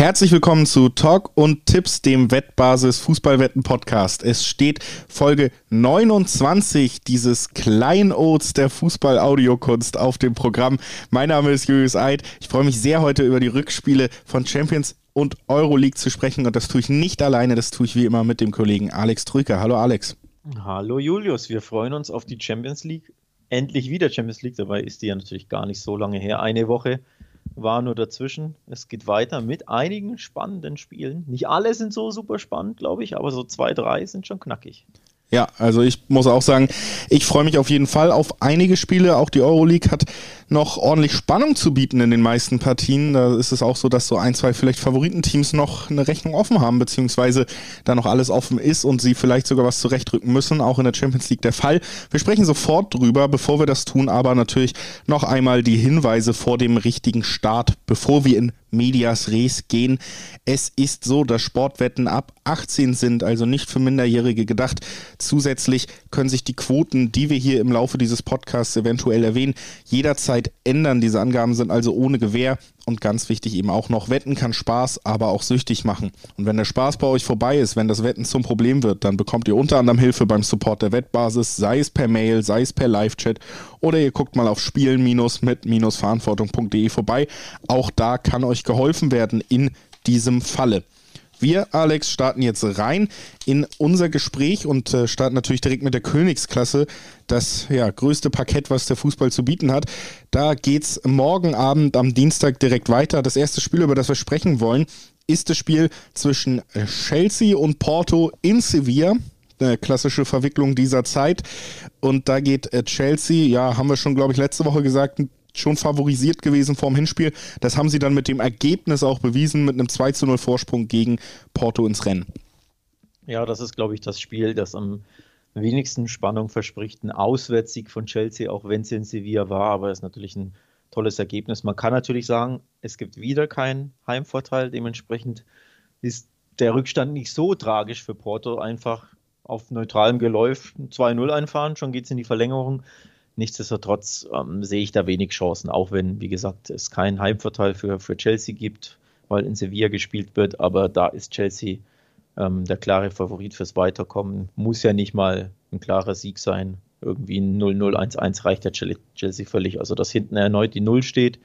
Herzlich willkommen zu Talk und Tipps, dem Wettbasis Fußballwetten Podcast. Es steht Folge 29 dieses Kleinods der Fußball-Audiokunst auf dem Programm. Mein Name ist Julius Eid. Ich freue mich sehr, heute über die Rückspiele von Champions und Euroleague zu sprechen. Und das tue ich nicht alleine, das tue ich wie immer mit dem Kollegen Alex Trüker. Hallo Alex. Hallo Julius, wir freuen uns auf die Champions League. Endlich wieder Champions League, dabei ist die ja natürlich gar nicht so lange her. Eine Woche war nur dazwischen. Es geht weiter mit einigen spannenden Spielen. Nicht alle sind so super spannend, glaube ich, aber so zwei, drei sind schon knackig. Ja, also ich muss auch sagen, ich freue mich auf jeden Fall auf einige Spiele. Auch die Euroleague hat noch ordentlich Spannung zu bieten in den meisten Partien. Da ist es auch so, dass so ein, zwei vielleicht Favoritenteams noch eine Rechnung offen haben, beziehungsweise da noch alles offen ist und sie vielleicht sogar was zurechtrücken müssen. Auch in der Champions League der Fall. Wir sprechen sofort drüber. Bevor wir das tun, aber natürlich noch einmal die Hinweise vor dem richtigen Start, bevor wir in Medias Res gehen. Es ist so, dass Sportwetten ab 18 sind, also nicht für Minderjährige gedacht. Zusätzlich können sich die Quoten, die wir hier im Laufe dieses Podcasts eventuell erwähnen, jederzeit ändern. Diese Angaben sind also ohne Gewähr und ganz wichtig eben auch noch, Wetten kann Spaß, aber auch süchtig machen. Und wenn der Spaß bei euch vorbei ist, wenn das Wetten zum Problem wird, dann bekommt ihr unter anderem Hilfe beim Support der Wettbasis, sei es per Mail, sei es per Live-Chat oder ihr guckt mal auf spielen-mit-verantwortung.de vorbei. Auch da kann euch geholfen werden in diesem Falle. Wir, Alex, starten jetzt rein in unser Gespräch und äh, starten natürlich direkt mit der Königsklasse, das ja, größte Parkett, was der Fußball zu bieten hat. Da geht es morgen Abend am Dienstag direkt weiter. Das erste Spiel, über das wir sprechen wollen, ist das Spiel zwischen äh, Chelsea und Porto in Sevilla eine klassische Verwicklung dieser Zeit. Und da geht äh, Chelsea, ja, haben wir schon, glaube ich, letzte Woche gesagt, schon favorisiert gewesen vorm Hinspiel. Das haben sie dann mit dem Ergebnis auch bewiesen, mit einem 2 zu 0 Vorsprung gegen Porto ins Rennen. Ja, das ist, glaube ich, das Spiel, das am wenigsten Spannung verspricht. Ein Auswärtssieg von Chelsea, auch wenn es in Sevilla war, aber es ist natürlich ein tolles Ergebnis. Man kann natürlich sagen, es gibt wieder keinen Heimvorteil. Dementsprechend ist der Rückstand nicht so tragisch für Porto. Einfach auf neutralem Geläuf 2-0 einfahren, schon geht es in die Verlängerung. Nichtsdestotrotz ähm, sehe ich da wenig Chancen, auch wenn, wie gesagt, es keinen Heimvorteil für, für Chelsea gibt, weil in Sevilla gespielt wird. Aber da ist Chelsea ähm, der klare Favorit fürs Weiterkommen. Muss ja nicht mal ein klarer Sieg sein. Irgendwie ein 0-0-1-1 reicht der Chelsea völlig. Also, dass hinten erneut die Null steht,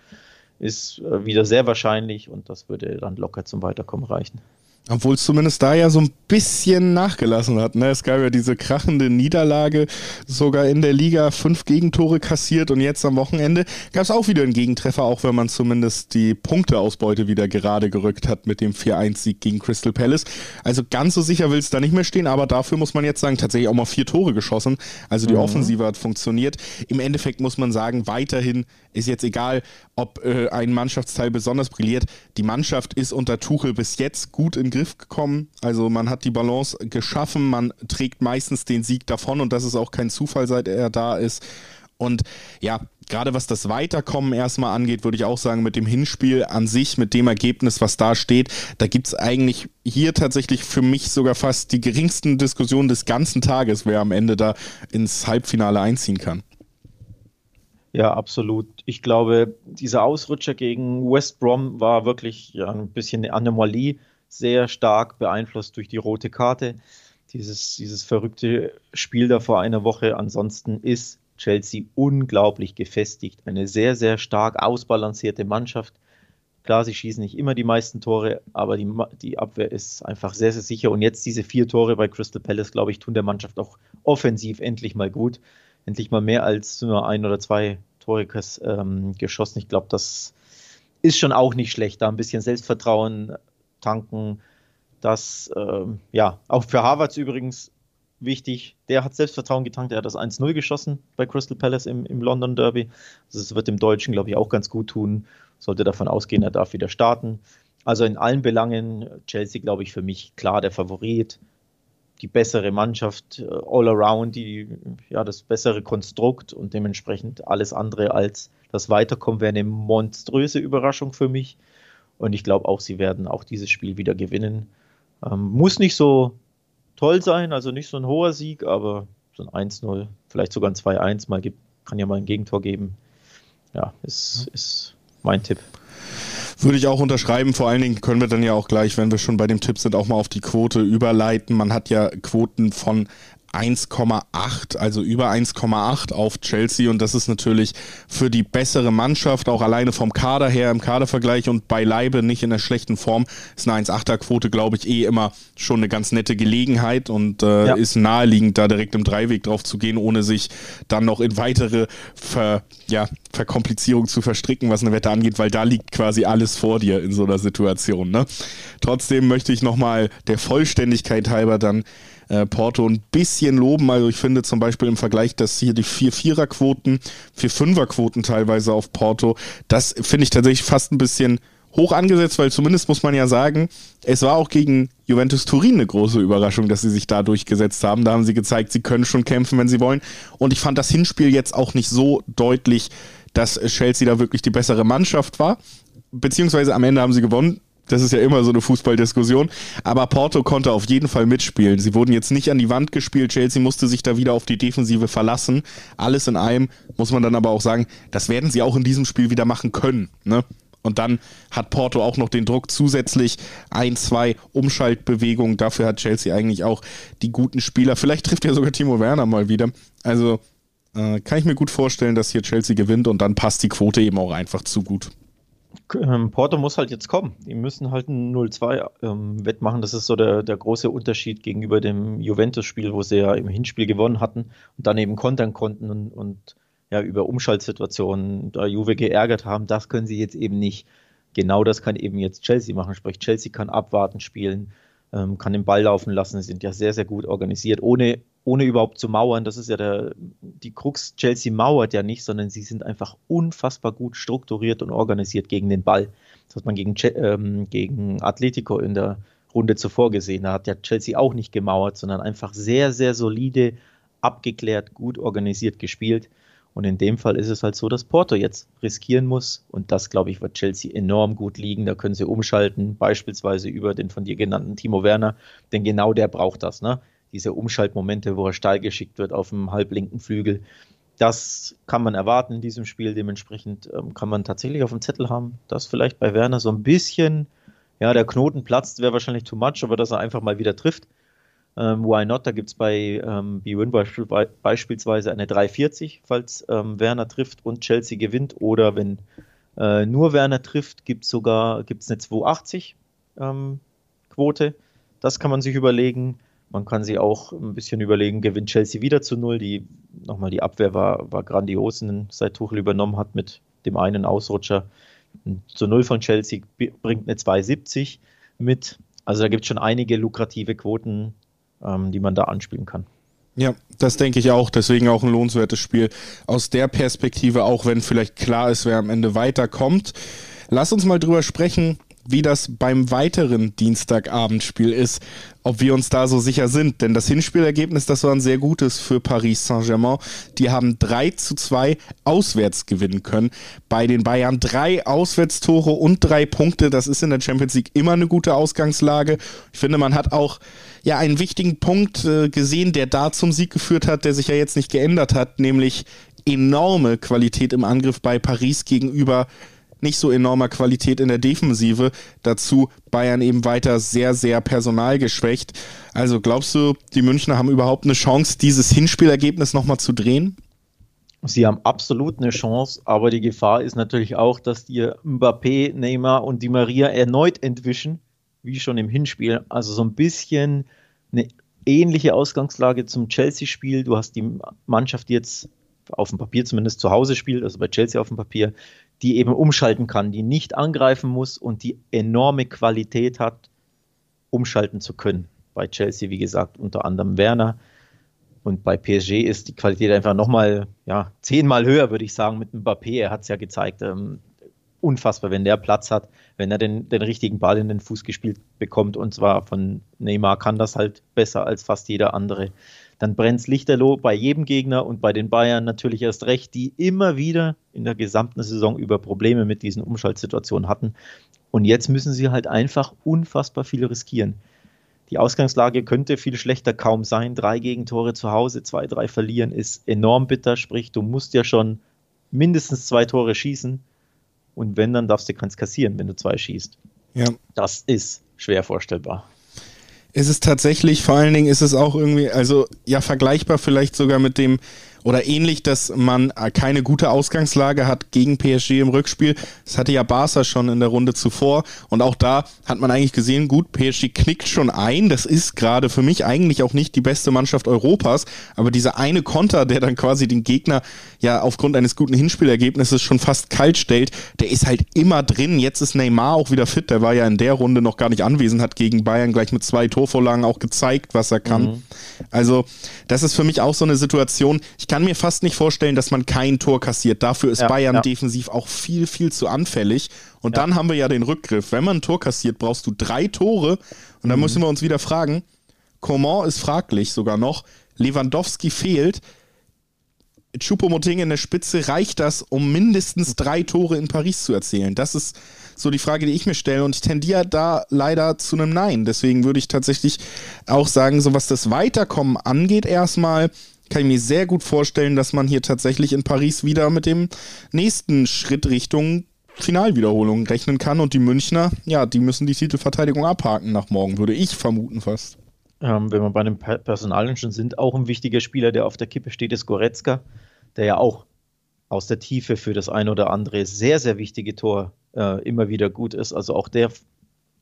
ist äh, wieder sehr wahrscheinlich und das würde dann locker zum Weiterkommen reichen. Obwohl es zumindest da ja so ein bisschen nachgelassen hat. Ne? Es gab ja diese krachende Niederlage, sogar in der Liga fünf Gegentore kassiert und jetzt am Wochenende gab es auch wieder einen Gegentreffer, auch wenn man zumindest die Punkteausbeute wieder gerade gerückt hat mit dem 4-1-Sieg gegen Crystal Palace. Also ganz so sicher will es da nicht mehr stehen, aber dafür muss man jetzt sagen, tatsächlich auch mal vier Tore geschossen. Also die mhm. Offensive hat funktioniert. Im Endeffekt muss man sagen, weiterhin ist jetzt egal, ob äh, ein Mannschaftsteil besonders brilliert. Die Mannschaft ist unter Tuchel bis jetzt gut in Griff gekommen. Also man hat die Balance geschaffen, man trägt meistens den Sieg davon und das ist auch kein Zufall, seit er da ist. Und ja, gerade was das Weiterkommen erstmal angeht, würde ich auch sagen, mit dem Hinspiel an sich, mit dem Ergebnis, was da steht, da gibt es eigentlich hier tatsächlich für mich sogar fast die geringsten Diskussionen des ganzen Tages, wer am Ende da ins Halbfinale einziehen kann. Ja, absolut. Ich glaube, dieser Ausrutscher gegen West Brom war wirklich ja, ein bisschen eine Anomalie sehr stark beeinflusst durch die rote Karte. Dieses, dieses verrückte Spiel da vor einer Woche. Ansonsten ist Chelsea unglaublich gefestigt. Eine sehr, sehr stark ausbalancierte Mannschaft. Klar, sie schießen nicht immer die meisten Tore, aber die, die Abwehr ist einfach sehr, sehr sicher. Und jetzt diese vier Tore bei Crystal Palace, glaube ich, tun der Mannschaft auch offensiv endlich mal gut. Endlich mal mehr als nur ein oder zwei Tore ähm, geschossen. Ich glaube, das ist schon auch nicht schlecht. Da ein bisschen Selbstvertrauen tanken. Das, äh, ja, auch für Harvards übrigens wichtig. Der hat Selbstvertrauen getankt. Er hat das 1-0 geschossen bei Crystal Palace im, im London Derby. Also es wird dem Deutschen, glaube ich, auch ganz gut tun. Sollte davon ausgehen, er darf wieder starten. Also in allen Belangen, Chelsea, glaube ich, für mich klar der Favorit. Die bessere Mannschaft, äh, all around, die, ja, das bessere Konstrukt und dementsprechend alles andere als das Weiterkommen wäre eine monströse Überraschung für mich. Und ich glaube auch, sie werden auch dieses Spiel wieder gewinnen. Ähm, muss nicht so toll sein, also nicht so ein hoher Sieg, aber so ein 1-0, vielleicht sogar ein 2-1, mal gibt, kann ja mal ein Gegentor geben. Ja, ist, ist mein Tipp. Würde ich auch unterschreiben. Vor allen Dingen können wir dann ja auch gleich, wenn wir schon bei dem Tipp sind, auch mal auf die Quote überleiten. Man hat ja Quoten von 1,8, also über 1,8 auf Chelsea und das ist natürlich für die bessere Mannschaft, auch alleine vom Kader her im Kadervergleich und beileibe nicht in der schlechten Form, ist eine 1,8er Quote, glaube ich, eh immer schon eine ganz nette Gelegenheit und äh, ja. ist naheliegend, da direkt im Dreiweg drauf zu gehen, ohne sich dann noch in weitere Ver, ja, Verkomplizierung zu verstricken, was eine Wette angeht, weil da liegt quasi alles vor dir in so einer Situation. Ne? Trotzdem möchte ich nochmal der Vollständigkeit halber dann äh, Porto ein bisschen loben. Also ich finde zum Beispiel im Vergleich, dass hier die 4-4er-Quoten, 4-5er-Quoten teilweise auf Porto, das finde ich tatsächlich fast ein bisschen hoch angesetzt, weil zumindest muss man ja sagen, es war auch gegen Juventus Turin eine große Überraschung, dass sie sich da durchgesetzt haben. Da haben sie gezeigt, sie können schon kämpfen, wenn sie wollen. Und ich fand das Hinspiel jetzt auch nicht so deutlich, dass Chelsea da wirklich die bessere Mannschaft war. Beziehungsweise am Ende haben sie gewonnen. Das ist ja immer so eine Fußballdiskussion. Aber Porto konnte auf jeden Fall mitspielen. Sie wurden jetzt nicht an die Wand gespielt. Chelsea musste sich da wieder auf die Defensive verlassen. Alles in allem muss man dann aber auch sagen, das werden sie auch in diesem Spiel wieder machen können. Ne? Und dann hat Porto auch noch den Druck zusätzlich ein, zwei Umschaltbewegungen. Dafür hat Chelsea eigentlich auch die guten Spieler. Vielleicht trifft ja sogar Timo Werner mal wieder. Also äh, kann ich mir gut vorstellen, dass hier Chelsea gewinnt und dann passt die Quote eben auch einfach zu gut. Ähm, Porto muss halt jetzt kommen. Die müssen halt ein 0-2 ähm, wettmachen. Das ist so der, der große Unterschied gegenüber dem Juventus-Spiel, wo sie ja im Hinspiel gewonnen hatten und dann eben kontern konnten und, und ja über Umschaltsituationen da Juve geärgert haben. Das können sie jetzt eben nicht. Genau das kann eben jetzt Chelsea machen. Sprich, Chelsea kann abwarten spielen, ähm, kann den Ball laufen lassen. Sie sind ja sehr, sehr gut organisiert, ohne ohne überhaupt zu mauern. Das ist ja der, die Krux. Chelsea mauert ja nicht, sondern sie sind einfach unfassbar gut strukturiert und organisiert gegen den Ball. Das hat man gegen, ähm, gegen Atletico in der Runde zuvor gesehen. Da hat ja Chelsea auch nicht gemauert, sondern einfach sehr, sehr solide, abgeklärt, gut organisiert gespielt. Und in dem Fall ist es halt so, dass Porto jetzt riskieren muss. Und das, glaube ich, wird Chelsea enorm gut liegen. Da können sie umschalten, beispielsweise über den von dir genannten Timo Werner. Denn genau der braucht das. Ne? Diese Umschaltmomente, wo er steil geschickt wird auf dem halblinken Flügel. Das kann man erwarten in diesem Spiel. Dementsprechend ähm, kann man tatsächlich auf dem Zettel haben, dass vielleicht bei Werner so ein bisschen, ja, der Knoten platzt, wäre wahrscheinlich too much, aber dass er einfach mal wieder trifft. Ähm, why not? Da gibt es bei ähm, B-Win beispielsweise eine 340, falls ähm, Werner trifft und Chelsea gewinnt. Oder wenn äh, nur Werner trifft, gibt es sogar gibt's eine 280 ähm, Quote. Das kann man sich überlegen. Man kann sich auch ein bisschen überlegen, gewinnt Chelsea wieder zu null. Die, nochmal, die Abwehr war, war grandios, seit Tuchel übernommen hat mit dem einen Ausrutscher. Zu null von Chelsea bringt eine 2,70 mit. Also da gibt es schon einige lukrative Quoten, ähm, die man da anspielen kann. Ja, das denke ich auch. Deswegen auch ein lohnenswertes Spiel aus der Perspektive, auch wenn vielleicht klar ist, wer am Ende weiterkommt. Lass uns mal drüber sprechen, wie das beim weiteren Dienstagabendspiel ist, ob wir uns da so sicher sind. Denn das Hinspielergebnis, das war ein sehr gutes für Paris Saint-Germain. Die haben 3 zu 2 auswärts gewinnen können. Bei den Bayern drei Auswärtstore und drei Punkte. Das ist in der Champions League immer eine gute Ausgangslage. Ich finde, man hat auch ja einen wichtigen Punkt äh, gesehen, der da zum Sieg geführt hat, der sich ja jetzt nicht geändert hat, nämlich enorme Qualität im Angriff bei Paris gegenüber nicht so enormer Qualität in der Defensive. Dazu Bayern eben weiter sehr, sehr personalgeschwächt. Also glaubst du, die Münchner haben überhaupt eine Chance, dieses Hinspielergebnis nochmal zu drehen? Sie haben absolut eine Chance, aber die Gefahr ist natürlich auch, dass die Mbappé, Neymar und die Maria erneut entwischen, wie schon im Hinspiel. Also so ein bisschen eine ähnliche Ausgangslage zum Chelsea-Spiel. Du hast die Mannschaft, jetzt auf dem Papier zumindest zu Hause spielt, also bei Chelsea auf dem Papier, die eben umschalten kann, die nicht angreifen muss und die enorme Qualität hat, umschalten zu können. Bei Chelsea, wie gesagt, unter anderem Werner. Und bei PSG ist die Qualität einfach nochmal, ja, zehnmal höher, würde ich sagen, mit Mbappé. Er hat es ja gezeigt. Ähm, unfassbar, wenn der Platz hat, wenn er den, den richtigen Ball in den Fuß gespielt bekommt. Und zwar von Neymar kann das halt besser als fast jeder andere dann brennt es lichterloh bei jedem Gegner und bei den Bayern natürlich erst recht, die immer wieder in der gesamten Saison über Probleme mit diesen Umschaltsituationen hatten. Und jetzt müssen sie halt einfach unfassbar viel riskieren. Die Ausgangslage könnte viel schlechter kaum sein. Drei Gegentore zu Hause, zwei, drei verlieren ist enorm bitter. Sprich, du musst ja schon mindestens zwei Tore schießen, Und wenn, dann darfst du keins kassieren, wenn du zwei schießt. Ja. Das ist schwer vorstellbar. Ist es tatsächlich, vor allen Dingen ist es auch irgendwie, also ja, vergleichbar vielleicht sogar mit dem oder ähnlich, dass man keine gute Ausgangslage hat gegen PSG im Rückspiel. Das hatte ja Barca schon in der Runde zuvor. Und auch da hat man eigentlich gesehen, gut, PSG knickt schon ein. Das ist gerade für mich eigentlich auch nicht die beste Mannschaft Europas. Aber dieser eine Konter, der dann quasi den Gegner ja aufgrund eines guten Hinspielergebnisses schon fast kalt stellt, der ist halt immer drin. Jetzt ist Neymar auch wieder fit. Der war ja in der Runde noch gar nicht anwesend, hat gegen Bayern gleich mit zwei Torvorlagen auch gezeigt, was er kann. Mhm. Also, das ist für mich auch so eine Situation. Ich kann kann mir fast nicht vorstellen, dass man kein Tor kassiert. Dafür ist ja, Bayern ja. defensiv auch viel, viel zu anfällig. Und ja. dann haben wir ja den Rückgriff. Wenn man ein Tor kassiert, brauchst du drei Tore. Und dann mhm. müssen wir uns wieder fragen, Coman ist fraglich sogar noch, Lewandowski fehlt. Choupo-Moting in der Spitze, reicht das, um mindestens drei Tore in Paris zu erzielen? Das ist so die Frage, die ich mir stelle. Und ich tendiere da leider zu einem Nein. Deswegen würde ich tatsächlich auch sagen, so was das Weiterkommen angeht, erstmal kann ich mir sehr gut vorstellen, dass man hier tatsächlich in Paris wieder mit dem nächsten Schritt Richtung Finalwiederholung rechnen kann. Und die Münchner, ja, die müssen die Titelverteidigung abhaken nach morgen, würde ich vermuten fast. Ähm, wenn wir bei den Personalien schon sind, auch ein wichtiger Spieler, der auf der Kippe steht, ist Goretzka, der ja auch aus der Tiefe für das ein oder andere sehr, sehr wichtige Tor äh, immer wieder gut ist. Also auch der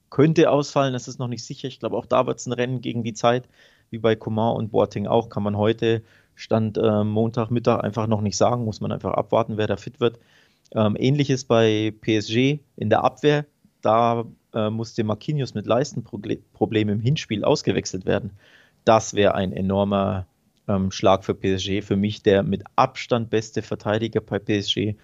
könnte ausfallen, das ist noch nicht sicher. Ich glaube, auch da wird es ein Rennen gegen die Zeit wie bei Coman und Boating auch, kann man heute Stand äh, Montagmittag einfach noch nicht sagen, muss man einfach abwarten, wer da fit wird. Ähm, Ähnliches bei PSG in der Abwehr, da äh, musste Marquinhos mit Leistenproblemen im Hinspiel ausgewechselt werden. Das wäre ein enormer ähm, Schlag für PSG. Für mich der mit Abstand beste Verteidiger bei PSG.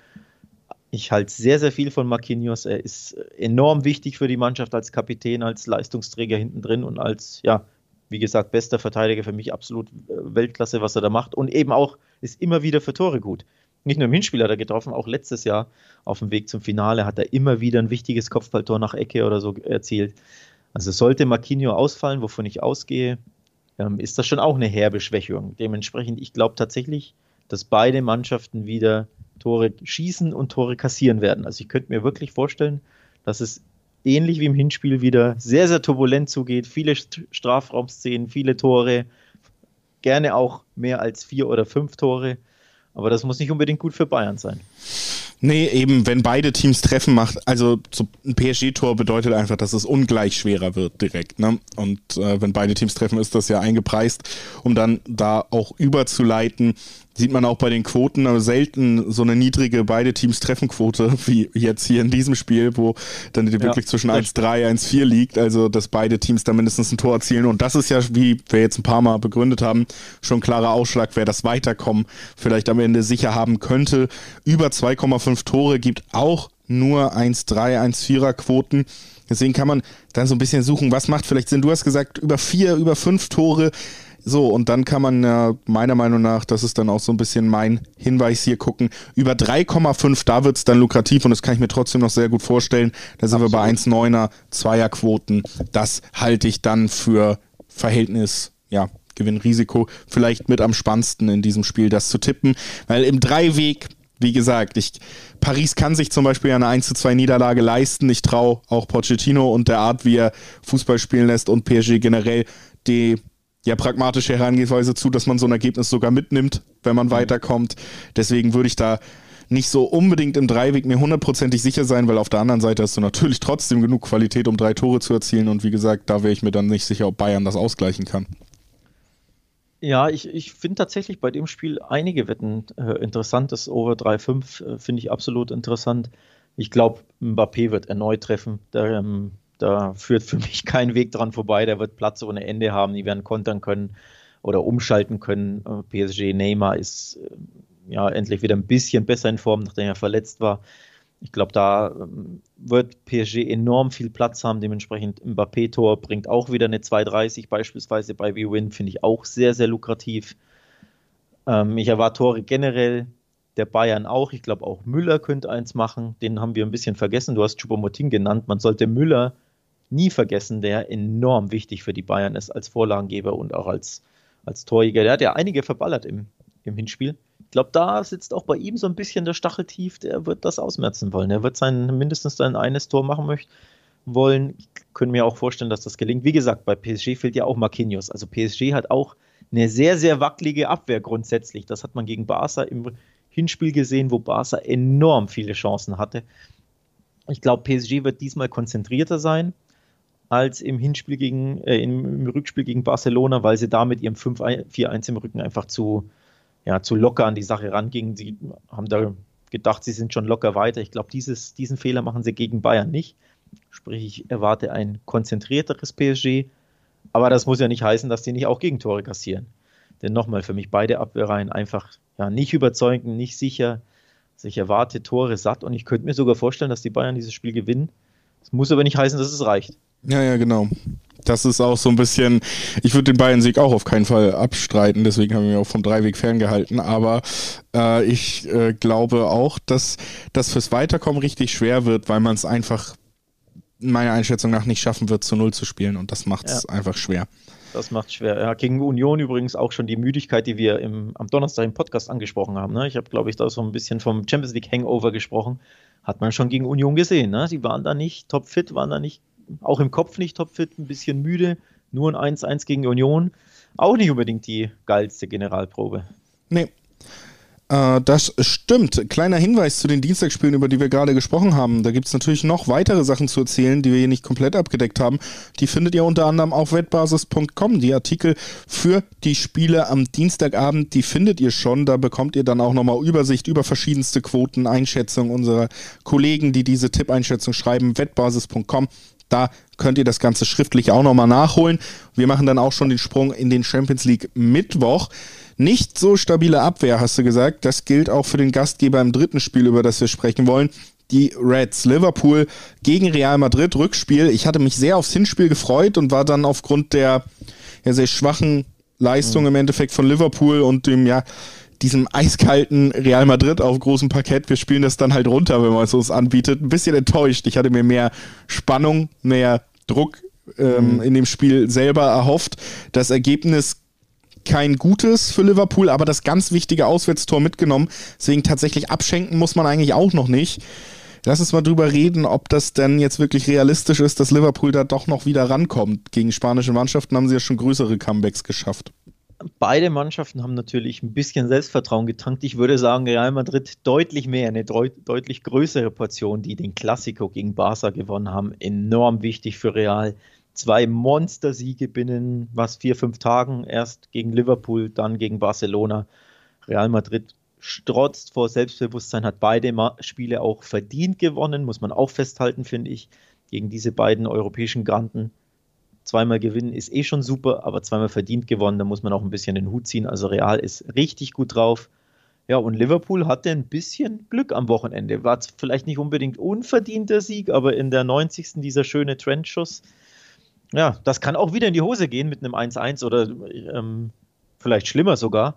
Ich halte sehr, sehr viel von Marquinhos. Er ist enorm wichtig für die Mannschaft als Kapitän, als Leistungsträger hinten drin und als ja, wie gesagt, bester Verteidiger für mich absolut äh, Weltklasse, was er da macht. Und eben auch ist immer wieder für Tore gut. Nicht nur im Hinspiel hat er getroffen, auch letztes Jahr auf dem Weg zum Finale hat er immer wieder ein wichtiges Kopfballtor nach Ecke oder so erzielt. Also sollte Marquinho ausfallen, wovon ich ausgehe, ähm, ist das schon auch eine herbe Schwächung. Dementsprechend, ich glaube tatsächlich, dass beide Mannschaften wieder Tore schießen und Tore kassieren werden. Also ich könnte mir wirklich vorstellen, dass es ähnlich wie im Hinspiel wieder sehr, sehr turbulent zugeht. Viele Strafraumszenen, viele Tore, gerne auch mehr als vier oder fünf Tore. Aber das muss nicht unbedingt gut für Bayern sein. Nee, eben, wenn beide Teams treffen macht, also so ein PSG-Tor bedeutet einfach, dass es ungleich schwerer wird direkt. Ne? Und äh, wenn beide Teams treffen, ist das ja eingepreist, um dann da auch überzuleiten Sieht man auch bei den Quoten, aber selten so eine niedrige beide Teams Treffenquote wie jetzt hier in diesem Spiel, wo dann ja, wirklich zwischen 1-3, 1-4 liegt, also dass beide Teams da mindestens ein Tor erzielen. Und das ist ja, wie wir jetzt ein paar Mal begründet haben, schon ein klarer Ausschlag, wer das Weiterkommen vielleicht am Ende sicher haben könnte. Über 2,5 Tore gibt auch nur 1-3, 1-4er Quoten. Deswegen kann man dann so ein bisschen suchen, was macht vielleicht Sinn. Du hast gesagt, über vier, über fünf Tore so, und dann kann man ja meiner Meinung nach, das ist dann auch so ein bisschen mein Hinweis hier gucken, über 3,5, da wird es dann lukrativ und das kann ich mir trotzdem noch sehr gut vorstellen. Da sind Absolut. wir bei 1,9er Zweierquoten. Das halte ich dann für Verhältnis, ja, Gewinnrisiko vielleicht mit am spannendsten in diesem Spiel, das zu tippen. Weil im Dreiweg, wie gesagt, ich, Paris kann sich zum Beispiel eine 1 zu 2 Niederlage leisten. Ich traue auch Pochettino und der Art, wie er Fußball spielen lässt und PSG generell die ja pragmatische Herangehensweise zu, dass man so ein Ergebnis sogar mitnimmt, wenn man mhm. weiterkommt. Deswegen würde ich da nicht so unbedingt im Dreiweg mir hundertprozentig sicher sein, weil auf der anderen Seite hast du natürlich trotzdem genug Qualität, um drei Tore zu erzielen. Und wie gesagt, da wäre ich mir dann nicht sicher, ob Bayern das ausgleichen kann. Ja, ich, ich finde tatsächlich bei dem Spiel einige Wetten äh, interessant. Das Over 3-5 äh, finde ich absolut interessant. Ich glaube, Mbappé wird erneut treffen. Der, ähm, da führt für mich kein Weg dran vorbei. Der wird Platz ohne Ende haben. Die werden kontern können oder umschalten können. Äh, PSG Neymar ist äh, ja endlich wieder ein bisschen besser in Form, nachdem er verletzt war. Ich glaube, da ähm, wird PSG enorm viel Platz haben. Dementsprechend Mbappé-Tor bringt auch wieder eine 2,30 beispielsweise bei V-Win. Finde ich auch sehr, sehr lukrativ. Ähm, ich erwarte Tore generell der Bayern auch. Ich glaube, auch Müller könnte eins machen. Den haben wir ein bisschen vergessen. Du hast Choupo-Moting genannt. Man sollte Müller nie vergessen, der enorm wichtig für die Bayern ist als Vorlagengeber und auch als, als Torjäger. Der hat ja einige verballert im, im Hinspiel. Ich glaube, da sitzt auch bei ihm so ein bisschen der Stachel tief, der wird das ausmerzen wollen. Er wird sein, mindestens sein eines Tor machen möchten wollen. Ich könnte mir auch vorstellen, dass das gelingt. Wie gesagt, bei PSG fehlt ja auch Marquinhos. Also PSG hat auch eine sehr, sehr wackelige Abwehr grundsätzlich. Das hat man gegen Barca im Hinspiel gesehen, wo Barca enorm viele Chancen hatte. Ich glaube, PSG wird diesmal konzentrierter sein als im Hinspiel gegen, äh, im, Rückspiel gegen Barcelona, weil sie da mit ihrem 5-4-1 im Rücken einfach zu, ja, zu locker an die Sache rangingen. Sie haben da gedacht, sie sind schon locker weiter. Ich glaube, diesen Fehler machen sie gegen Bayern nicht. Sprich, ich erwarte ein konzentrierteres PSG, aber das muss ja nicht heißen, dass die nicht auch Gegentore kassieren. Denn nochmal, für mich beide Abwehrreihen einfach ja, nicht überzeugend, nicht sicher. Also ich erwarte Tore satt und ich könnte mir sogar vorstellen, dass die Bayern dieses Spiel gewinnen. Das muss aber nicht heißen, dass es reicht. Ja, ja, genau. Das ist auch so ein bisschen, ich würde den Bayern-Sieg auch auf keinen Fall abstreiten, deswegen haben wir mich auch vom Dreiweg ferngehalten. Aber äh, ich äh, glaube auch, dass das fürs Weiterkommen richtig schwer wird, weil man es einfach meiner Einschätzung nach nicht schaffen wird, zu Null zu spielen. Und das macht es ja. einfach schwer. Das macht schwer. Ja, gegen Union übrigens auch schon die Müdigkeit, die wir im, am Donnerstag im Podcast angesprochen haben. Ne? Ich habe, glaube ich, da so ein bisschen vom Champions League Hangover gesprochen. Hat man schon gegen Union gesehen. Ne? Sie waren da nicht topfit, waren da nicht, auch im Kopf nicht topfit, ein bisschen müde. Nur ein 1-1 gegen Union. Auch nicht unbedingt die geilste Generalprobe. Nee, äh, das stimmt. Kleiner Hinweis zu den Dienstagsspielen, über die wir gerade gesprochen haben. Da gibt es natürlich noch weitere Sachen zu erzählen, die wir hier nicht komplett abgedeckt haben. Die findet ihr unter anderem auf wettbasis.com. Die Artikel für die Spiele am Dienstagabend, die findet ihr schon. Da bekommt ihr dann auch nochmal Übersicht über verschiedenste Quoten, Einschätzungen unserer Kollegen, die diese Tippeinschätzung schreiben. wettbasis.com. Da könnt ihr das Ganze schriftlich auch nochmal nachholen. Wir machen dann auch schon den Sprung in den Champions League Mittwoch. Nicht so stabile Abwehr, hast du gesagt. Das gilt auch für den Gastgeber im dritten Spiel, über das wir sprechen wollen. Die Reds. Liverpool gegen Real Madrid, Rückspiel. Ich hatte mich sehr aufs Hinspiel gefreut und war dann aufgrund der ja, sehr schwachen Leistung mhm. im Endeffekt von Liverpool und dem, ja, diesem eiskalten Real Madrid auf großem Parkett. Wir spielen das dann halt runter, wenn man es uns anbietet. Ein bisschen enttäuscht. Ich hatte mir mehr Spannung, mehr Druck ähm, mhm. in dem Spiel selber erhofft. Das Ergebnis kein gutes für Liverpool, aber das ganz wichtige Auswärtstor mitgenommen. Deswegen tatsächlich abschenken muss man eigentlich auch noch nicht. Lass uns mal drüber reden, ob das denn jetzt wirklich realistisch ist, dass Liverpool da doch noch wieder rankommt. Gegen spanische Mannschaften haben sie ja schon größere Comebacks geschafft. Beide Mannschaften haben natürlich ein bisschen Selbstvertrauen getankt. Ich würde sagen, Real Madrid deutlich mehr, eine deutlich größere Portion, die den Klassiko gegen Barca gewonnen haben. Enorm wichtig für Real zwei Monstersiege binnen was vier, fünf Tagen. Erst gegen Liverpool, dann gegen Barcelona. Real Madrid strotzt vor Selbstbewusstsein, hat beide Spiele auch verdient gewonnen, muss man auch festhalten, finde ich. Gegen diese beiden europäischen Granten. Zweimal gewinnen ist eh schon super, aber zweimal verdient gewonnen, da muss man auch ein bisschen den Hut ziehen. Also Real ist richtig gut drauf. Ja, und Liverpool hatte ein bisschen Glück am Wochenende. War vielleicht nicht unbedingt unverdienter Sieg, aber in der 90. dieser schöne Trendschuss ja, das kann auch wieder in die Hose gehen mit einem 1-1 oder ähm, vielleicht schlimmer sogar.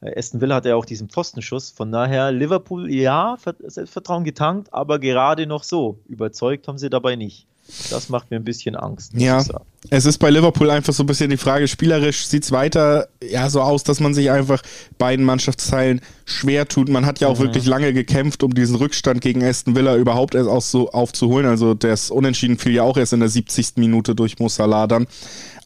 Äh, Aston Villa hat ja auch diesen Pfostenschuss. Von daher, Liverpool, ja, Selbstvertrauen getankt, aber gerade noch so. Überzeugt haben sie dabei nicht. Das macht mir ein bisschen Angst. Ja, es ist bei Liverpool einfach so ein bisschen die Frage, spielerisch sieht es weiter ja so aus, dass man sich einfach beiden Mannschaftsteilen schwer tut. Man hat ja auch mhm. wirklich lange gekämpft, um diesen Rückstand gegen Aston Villa überhaupt erst auch so aufzuholen. Also das Unentschieden fiel ja auch erst in der 70. Minute durch Musala dann.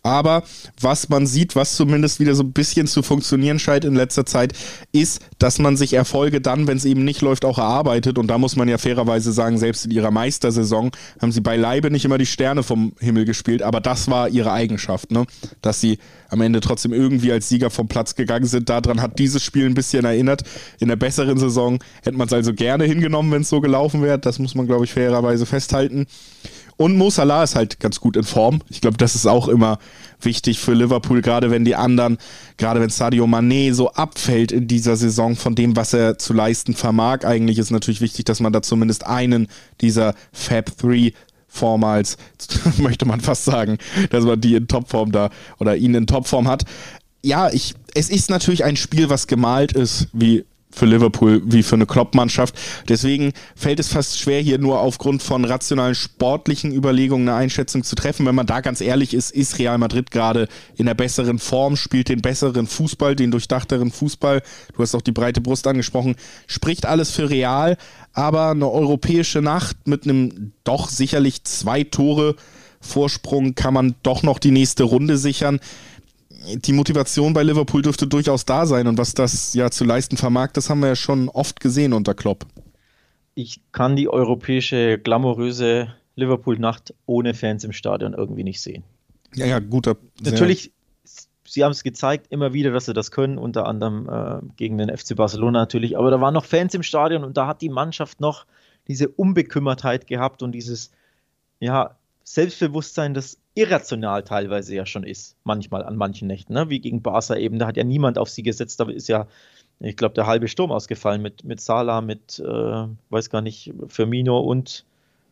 Aber was man sieht, was zumindest wieder so ein bisschen zu funktionieren scheint in letzter Zeit, ist, dass man sich Erfolge dann, wenn es eben nicht läuft, auch erarbeitet. Und da muss man ja fairerweise sagen, selbst in ihrer Meistersaison haben sie beileibe nicht immer die Sterne vom Himmel gespielt. Aber das war ihre Eigenschaft, ne? dass sie am Ende trotzdem irgendwie als Sieger vom Platz gegangen sind. Daran hat dieses Spiel ein bisschen erinnert. In der besseren Saison hätte man es also gerne hingenommen, wenn es so gelaufen wäre. Das muss man, glaube ich, fairerweise festhalten. Und Mo Salah ist halt ganz gut in Form. Ich glaube, das ist auch immer wichtig für Liverpool, gerade wenn die anderen, gerade wenn Sadio Mané so abfällt in dieser Saison von dem, was er zu leisten vermag. Eigentlich ist natürlich wichtig, dass man da zumindest einen dieser Fab 3 vormals, möchte man fast sagen, dass man die in Topform da oder ihn in Topform hat. Ja, ich, es ist natürlich ein Spiel, was gemalt ist, wie für Liverpool wie für eine Klopp-Mannschaft. Deswegen fällt es fast schwer, hier nur aufgrund von rationalen sportlichen Überlegungen eine Einschätzung zu treffen. Wenn man da ganz ehrlich ist, ist Real Madrid gerade in der besseren Form, spielt den besseren Fußball, den durchdachteren Fußball. Du hast auch die breite Brust angesprochen. Spricht alles für Real, aber eine europäische Nacht mit einem doch sicherlich zwei Tore Vorsprung kann man doch noch die nächste Runde sichern die Motivation bei Liverpool dürfte durchaus da sein und was das ja zu leisten vermag, das haben wir ja schon oft gesehen unter Klopp. Ich kann die europäische glamouröse Liverpool-Nacht ohne Fans im Stadion irgendwie nicht sehen. Ja, ja, guter. Natürlich, sie haben es gezeigt immer wieder, dass sie das können, unter anderem äh, gegen den FC Barcelona natürlich, aber da waren noch Fans im Stadion und da hat die Mannschaft noch diese Unbekümmertheit gehabt und dieses, ja, Selbstbewusstsein, das irrational teilweise ja schon ist, manchmal an manchen Nächten, ne? wie gegen Barca eben, da hat ja niemand auf sie gesetzt, da ist ja, ich glaube, der halbe Sturm ausgefallen mit, mit Salah, mit, äh, weiß gar nicht, Firmino und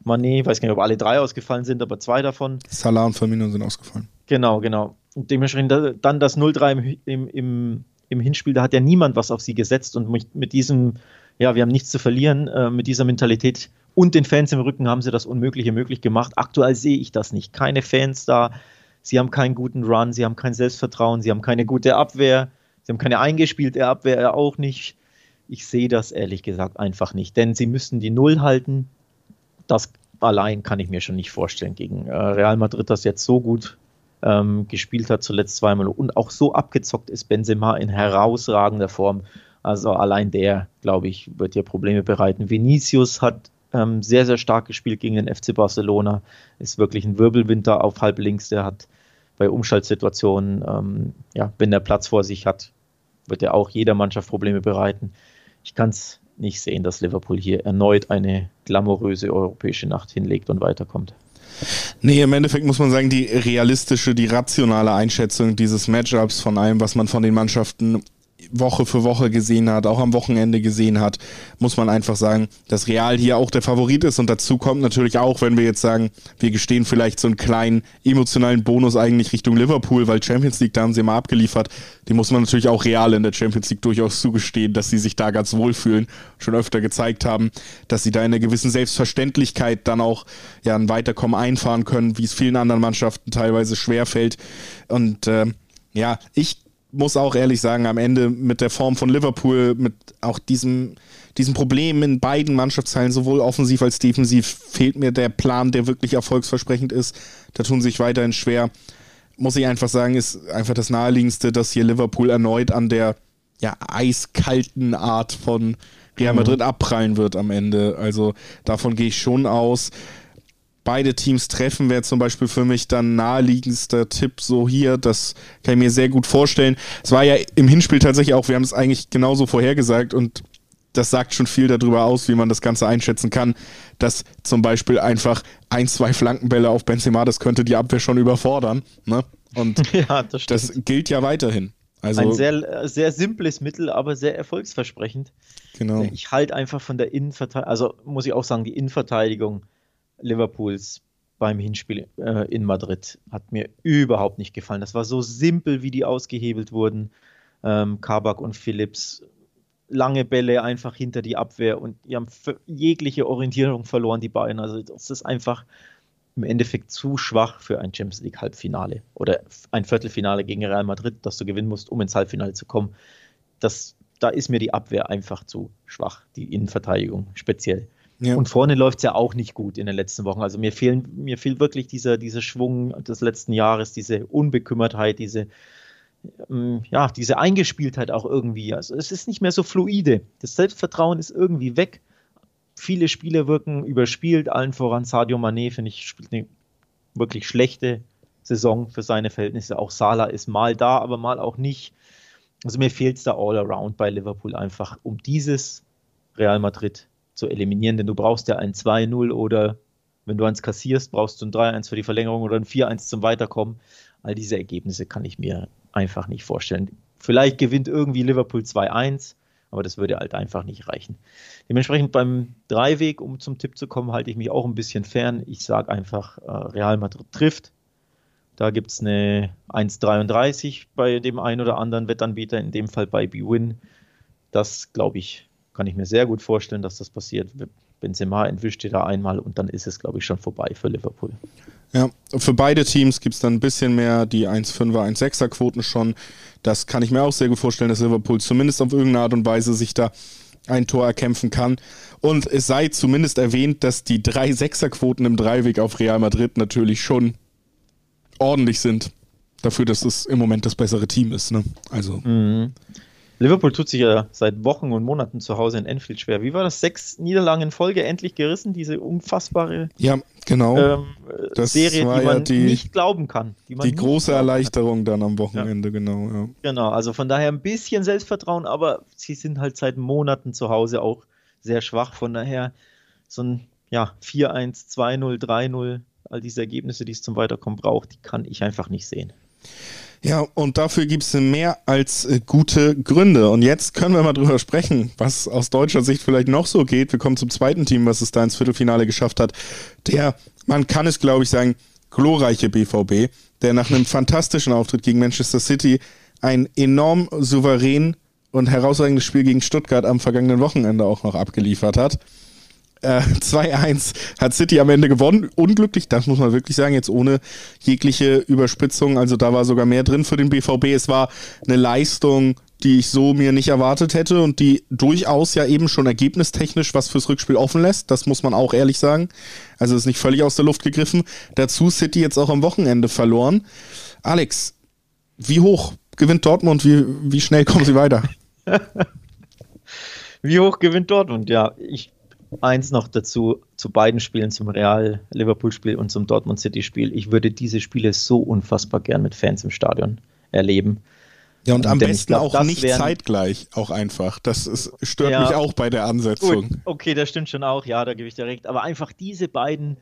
Mané, weiß gar nicht, ob alle drei ausgefallen sind, aber zwei davon. Salah und Firmino sind ausgefallen. Genau, genau. Und dementsprechend dann das 0-3 im, im, im, Hinspiel, da hat ja niemand was auf sie gesetzt und mit, diesem, ja, wir haben nichts zu verlieren, äh, mit dieser Mentalität und den Fans im Rücken haben sie das Unmögliche möglich gemacht. Aktuell sehe ich das nicht. Keine Fans da. Sie haben keinen guten Run, sie haben kein Selbstvertrauen, sie haben keine gute Abwehr, sie haben keine eingespielte Abwehr auch nicht. Ich sehe das ehrlich gesagt einfach nicht, denn sie müssen die Null halten. Das allein kann ich mir schon nicht vorstellen gegen äh, Real Madrid, das jetzt so gut ähm, gespielt hat, zuletzt zweimal und auch so abgezockt ist Benzema in herausragender Form. Also allein der, glaube ich, wird hier Probleme bereiten. Vinicius hat ähm, sehr, sehr stark gespielt gegen den FC Barcelona. Ist wirklich ein Wirbelwinter auf halb links. Der hat bei Umschaltsituationen, ähm, ja, wenn der Platz vor sich hat, wird er auch jeder Mannschaft Probleme bereiten. Ich kann es nicht sehen, dass Liverpool hier erneut eine glamouröse europäische Nacht hinlegt und weiterkommt. Nee, im Endeffekt muss man sagen, die realistische, die rationale Einschätzung dieses Matchups von allem, was man von den Mannschaften Woche für Woche gesehen hat, auch am Wochenende gesehen hat, muss man einfach sagen, dass Real hier auch der Favorit ist. Und dazu kommt natürlich auch, wenn wir jetzt sagen, wir gestehen vielleicht so einen kleinen emotionalen Bonus eigentlich Richtung Liverpool, weil Champions League, da haben sie immer abgeliefert. Die muss man natürlich auch Real in der Champions League durchaus zugestehen, dass sie sich da ganz wohlfühlen, schon öfter gezeigt haben, dass sie da in einer gewissen Selbstverständlichkeit dann auch ja, ein Weiterkommen einfahren können, wie es vielen anderen Mannschaften teilweise schwerfällt. Und äh, ja, ich muss auch ehrlich sagen, am Ende mit der Form von Liverpool, mit auch diesem, diesem Problem in beiden Mannschaftsteilen, sowohl offensiv als defensiv, fehlt mir der Plan, der wirklich erfolgsversprechend ist. Da tun sich weiterhin schwer. Muss ich einfach sagen, ist einfach das Naheliegendste, dass hier Liverpool erneut an der ja, eiskalten Art von Real mhm. Madrid abprallen wird am Ende. Also davon gehe ich schon aus beide Teams treffen, wäre zum Beispiel für mich dann naheliegendster Tipp so hier. Das kann ich mir sehr gut vorstellen. Es war ja im Hinspiel tatsächlich auch, wir haben es eigentlich genauso vorhergesagt und das sagt schon viel darüber aus, wie man das Ganze einschätzen kann, dass zum Beispiel einfach ein, zwei Flankenbälle auf Benzema, das könnte die Abwehr schon überfordern. Ne? Und ja, das, das, gilt ja weiterhin. Also, ein sehr, sehr simples Mittel, aber sehr erfolgsversprechend. Genau. Ich halte einfach von der Innenverteidigung, also muss ich auch sagen, die Innenverteidigung Liverpools beim Hinspiel äh, in Madrid hat mir überhaupt nicht gefallen. Das war so simpel, wie die ausgehebelt wurden. Ähm, Kabak und Phillips, lange Bälle einfach hinter die Abwehr und die haben jegliche Orientierung verloren, die beiden. Also das ist einfach im Endeffekt zu schwach für ein Champions League Halbfinale oder ein Viertelfinale gegen Real Madrid, das du gewinnen musst, um ins Halbfinale zu kommen. Das, da ist mir die Abwehr einfach zu schwach, die Innenverteidigung speziell. Ja. Und vorne läuft es ja auch nicht gut in den letzten Wochen. Also mir, fehlen, mir fehlt wirklich dieser, dieser Schwung des letzten Jahres, diese Unbekümmertheit, diese, ähm, ja, diese Eingespieltheit auch irgendwie. Also es ist nicht mehr so fluide. Das Selbstvertrauen ist irgendwie weg. Viele Spieler wirken überspielt, allen voran Sadio Mané, finde ich, spielt eine wirklich schlechte Saison für seine Verhältnisse. Auch Salah ist mal da, aber mal auch nicht. Also mir fehlt es da all around bei Liverpool einfach, um dieses Real Madrid zu eliminieren, denn du brauchst ja ein 2-0 oder wenn du eins kassierst, brauchst du ein 3-1 für die Verlängerung oder ein 4-1 zum Weiterkommen. All diese Ergebnisse kann ich mir einfach nicht vorstellen. Vielleicht gewinnt irgendwie Liverpool 2-1, aber das würde halt einfach nicht reichen. Dementsprechend beim Dreiweg, um zum Tipp zu kommen, halte ich mich auch ein bisschen fern. Ich sage einfach, äh, Real Madrid trifft. Da gibt es eine 1,33 bei dem einen oder anderen Wettanbieter, in dem Fall bei BWin Das, glaube ich, kann ich mir sehr gut vorstellen, dass das passiert. Benzema entwischt ihr da einmal und dann ist es, glaube ich, schon vorbei für Liverpool. Ja, für beide Teams gibt es dann ein bisschen mehr die 1,5er, 1,6er Quoten schon. Das kann ich mir auch sehr gut vorstellen, dass Liverpool zumindest auf irgendeine Art und Weise sich da ein Tor erkämpfen kann. Und es sei zumindest erwähnt, dass die drei Sechserquoten im Dreiweg auf Real Madrid natürlich schon ordentlich sind. Dafür, dass es im Moment das bessere Team ist. Ne? Also. Mhm. Liverpool tut sich ja seit Wochen und Monaten zu Hause in Enfield schwer. Wie war das? Sechs Niederlagen in Folge endlich gerissen, diese unfassbare ja, genau. ähm, Serie, die man ja die, nicht glauben kann. Die, die große Erleichterung dann am Wochenende, ja. genau. Ja. Genau, also von daher ein bisschen Selbstvertrauen, aber sie sind halt seit Monaten zu Hause auch sehr schwach. Von daher so ein ja, 4-1, 2-0, 3-0, all diese Ergebnisse, die es zum Weiterkommen braucht, die kann ich einfach nicht sehen. Ja, und dafür gibt es mehr als äh, gute Gründe. Und jetzt können wir mal drüber sprechen, was aus deutscher Sicht vielleicht noch so geht. Wir kommen zum zweiten Team, was es da ins Viertelfinale geschafft hat. Der, man kann es glaube ich sagen, glorreiche BVB, der nach einem fantastischen Auftritt gegen Manchester City ein enorm souverän und herausragendes Spiel gegen Stuttgart am vergangenen Wochenende auch noch abgeliefert hat. 2-1 äh, hat City am Ende gewonnen. Unglücklich, das muss man wirklich sagen, jetzt ohne jegliche Überspritzung. Also da war sogar mehr drin für den BVB. Es war eine Leistung, die ich so mir nicht erwartet hätte und die durchaus ja eben schon ergebnistechnisch was fürs Rückspiel offen lässt. Das muss man auch ehrlich sagen. Also ist nicht völlig aus der Luft gegriffen. Dazu City jetzt auch am Wochenende verloren. Alex, wie hoch gewinnt Dortmund? Wie, wie schnell kommen sie weiter? wie hoch gewinnt Dortmund? Ja, ich Eins noch dazu zu beiden Spielen, zum Real-Liverpool-Spiel und zum Dortmund City-Spiel. Ich würde diese Spiele so unfassbar gern mit Fans im Stadion erleben. Ja, und am Denn besten glaub, auch nicht wären, zeitgleich, auch einfach. Das ist, stört ja, mich auch bei der Ansetzung. Gut, okay, das stimmt schon auch, ja, da gebe ich dir recht. Aber einfach diese beiden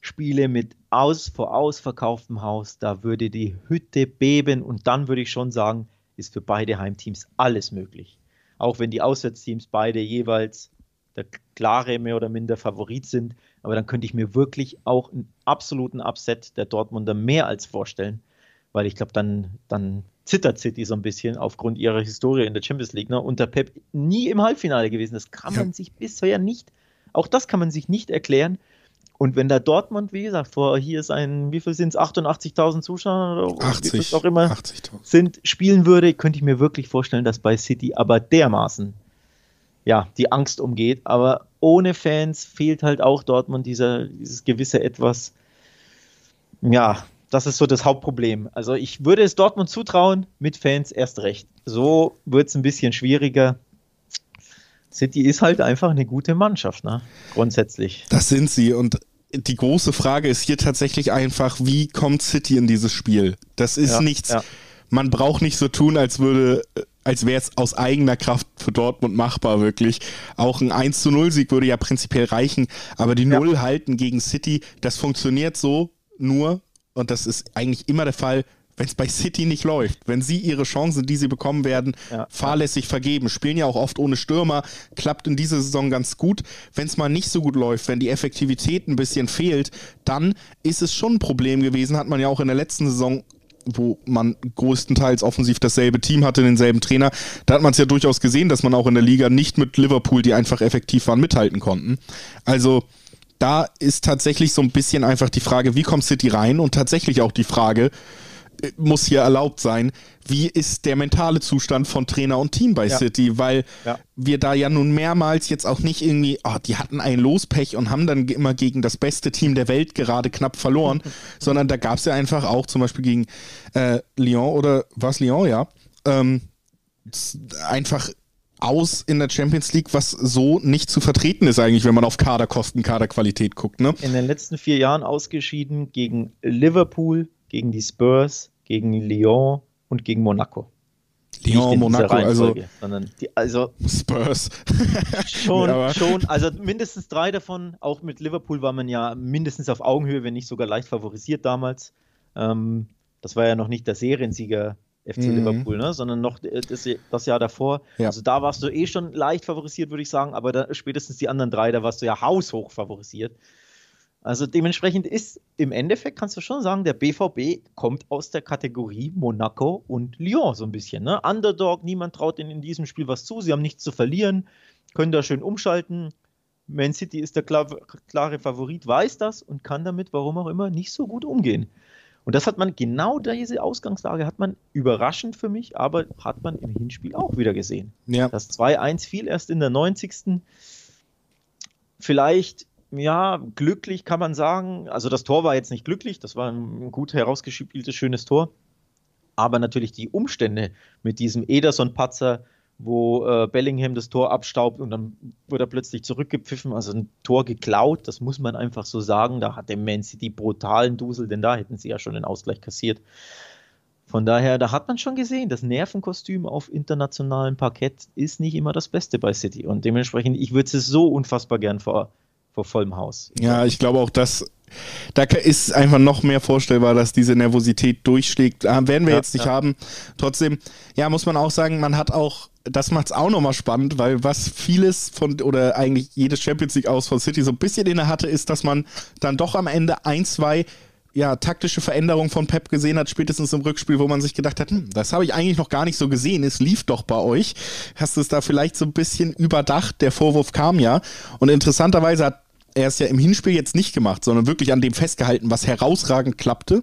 Spiele mit aus, vor ausverkauftem Haus, da würde die Hütte beben und dann würde ich schon sagen, ist für beide Heimteams alles möglich. Auch wenn die Auswärtsteams beide jeweils der klare mehr oder minder Favorit sind. Aber dann könnte ich mir wirklich auch einen absoluten Upset der Dortmunder mehr als vorstellen, weil ich glaube, dann, dann zittert City so ein bisschen aufgrund ihrer Historie in der Champions League. Ne? Unter Pep nie im Halbfinale gewesen. Das kann ja. man sich bisher nicht, auch das kann man sich nicht erklären. Und wenn da Dortmund, wie gesagt, vor hier ist ein, wie viel sind es, 88.000 Zuschauer oder 80, wie viel auch immer sind, spielen würde, könnte ich mir wirklich vorstellen, dass bei City aber dermaßen ja, die Angst umgeht. Aber ohne Fans fehlt halt auch Dortmund dieser, dieses gewisse Etwas. Ja, das ist so das Hauptproblem. Also ich würde es Dortmund zutrauen, mit Fans erst recht. So wird es ein bisschen schwieriger. City ist halt einfach eine gute Mannschaft, ne? Grundsätzlich. Das sind sie. Und die große Frage ist hier tatsächlich einfach, wie kommt City in dieses Spiel? Das ist ja, nichts. Ja. Man braucht nicht so tun, als würde äh, als wäre es aus eigener Kraft für Dortmund machbar, wirklich. Auch ein 1 zu 0 Sieg würde ja prinzipiell reichen, aber die Null ja. halten gegen City, das funktioniert so nur, und das ist eigentlich immer der Fall, wenn es bei City nicht läuft, wenn sie ihre Chancen, die sie bekommen werden, ja. fahrlässig vergeben, spielen ja auch oft ohne Stürmer, klappt in dieser Saison ganz gut. Wenn es mal nicht so gut läuft, wenn die Effektivität ein bisschen fehlt, dann ist es schon ein Problem gewesen, hat man ja auch in der letzten Saison wo man größtenteils offensiv dasselbe Team hatte, denselben Trainer, da hat man es ja durchaus gesehen, dass man auch in der Liga nicht mit Liverpool, die einfach effektiv waren, mithalten konnten. Also da ist tatsächlich so ein bisschen einfach die Frage, wie kommt City rein und tatsächlich auch die Frage, muss hier erlaubt sein. Wie ist der mentale Zustand von Trainer und Team bei ja. City? Weil ja. wir da ja nun mehrmals jetzt auch nicht irgendwie, oh, die hatten ein Lospech und haben dann immer gegen das beste Team der Welt gerade knapp verloren, sondern da gab es ja einfach auch zum Beispiel gegen äh, Lyon oder was Lyon, ja, ähm, einfach aus in der Champions League, was so nicht zu vertreten ist eigentlich, wenn man auf Kaderkosten, Kaderqualität guckt. Ne? In den letzten vier Jahren ausgeschieden gegen Liverpool, gegen die Spurs, gegen Lyon und gegen Monaco. Lyon, Monaco, also, die, also Spurs. schon, ja, schon, also mindestens drei davon, auch mit Liverpool war man ja mindestens auf Augenhöhe, wenn nicht sogar leicht favorisiert damals. Ähm, das war ja noch nicht der Seriensieger FC mhm. Liverpool, ne? sondern noch das, das Jahr davor. Ja. Also da warst du eh schon leicht favorisiert, würde ich sagen, aber da, spätestens die anderen drei, da warst du ja haushoch favorisiert. Also dementsprechend ist im Endeffekt, kannst du schon sagen, der BVB kommt aus der Kategorie Monaco und Lyon so ein bisschen. Ne? Underdog, niemand traut ihnen in diesem Spiel was zu, sie haben nichts zu verlieren, können da schön umschalten. Man City ist der klar, klare Favorit, weiß das und kann damit, warum auch immer, nicht so gut umgehen. Und das hat man, genau diese Ausgangslage hat man überraschend für mich, aber hat man im Hinspiel auch wieder gesehen. Ja. Das 2-1 fiel erst in der 90. Vielleicht ja, glücklich kann man sagen. Also das Tor war jetzt nicht glücklich, das war ein gut herausgespieltes, schönes Tor. Aber natürlich die Umstände mit diesem Ederson-Patzer, wo äh, Bellingham das Tor abstaubt und dann wird er plötzlich zurückgepfiffen, also ein Tor geklaut, das muss man einfach so sagen. Da hat der Man City brutalen Dusel, denn da hätten sie ja schon den Ausgleich kassiert. Von daher, da hat man schon gesehen, das Nervenkostüm auf internationalem Parkett ist nicht immer das Beste bei City. Und dementsprechend, ich würde es so unfassbar gern vor, vor vollem Haus. Ja, ich glaube auch, dass da ist einfach noch mehr vorstellbar, dass diese Nervosität durchschlägt. Ah, werden wir ja, jetzt nicht ja. haben. Trotzdem, ja, muss man auch sagen, man hat auch, das macht es auch nochmal spannend, weil was vieles von, oder eigentlich jedes Champions League aus von City so ein bisschen inne hatte, ist, dass man dann doch am Ende ein, zwei ja, taktische Veränderungen von Pep gesehen hat, spätestens im Rückspiel, wo man sich gedacht hat, hm, das habe ich eigentlich noch gar nicht so gesehen, es lief doch bei euch. Hast du es da vielleicht so ein bisschen überdacht? Der Vorwurf kam ja. Und interessanterweise hat er es ja im Hinspiel jetzt nicht gemacht, sondern wirklich an dem festgehalten, was herausragend klappte.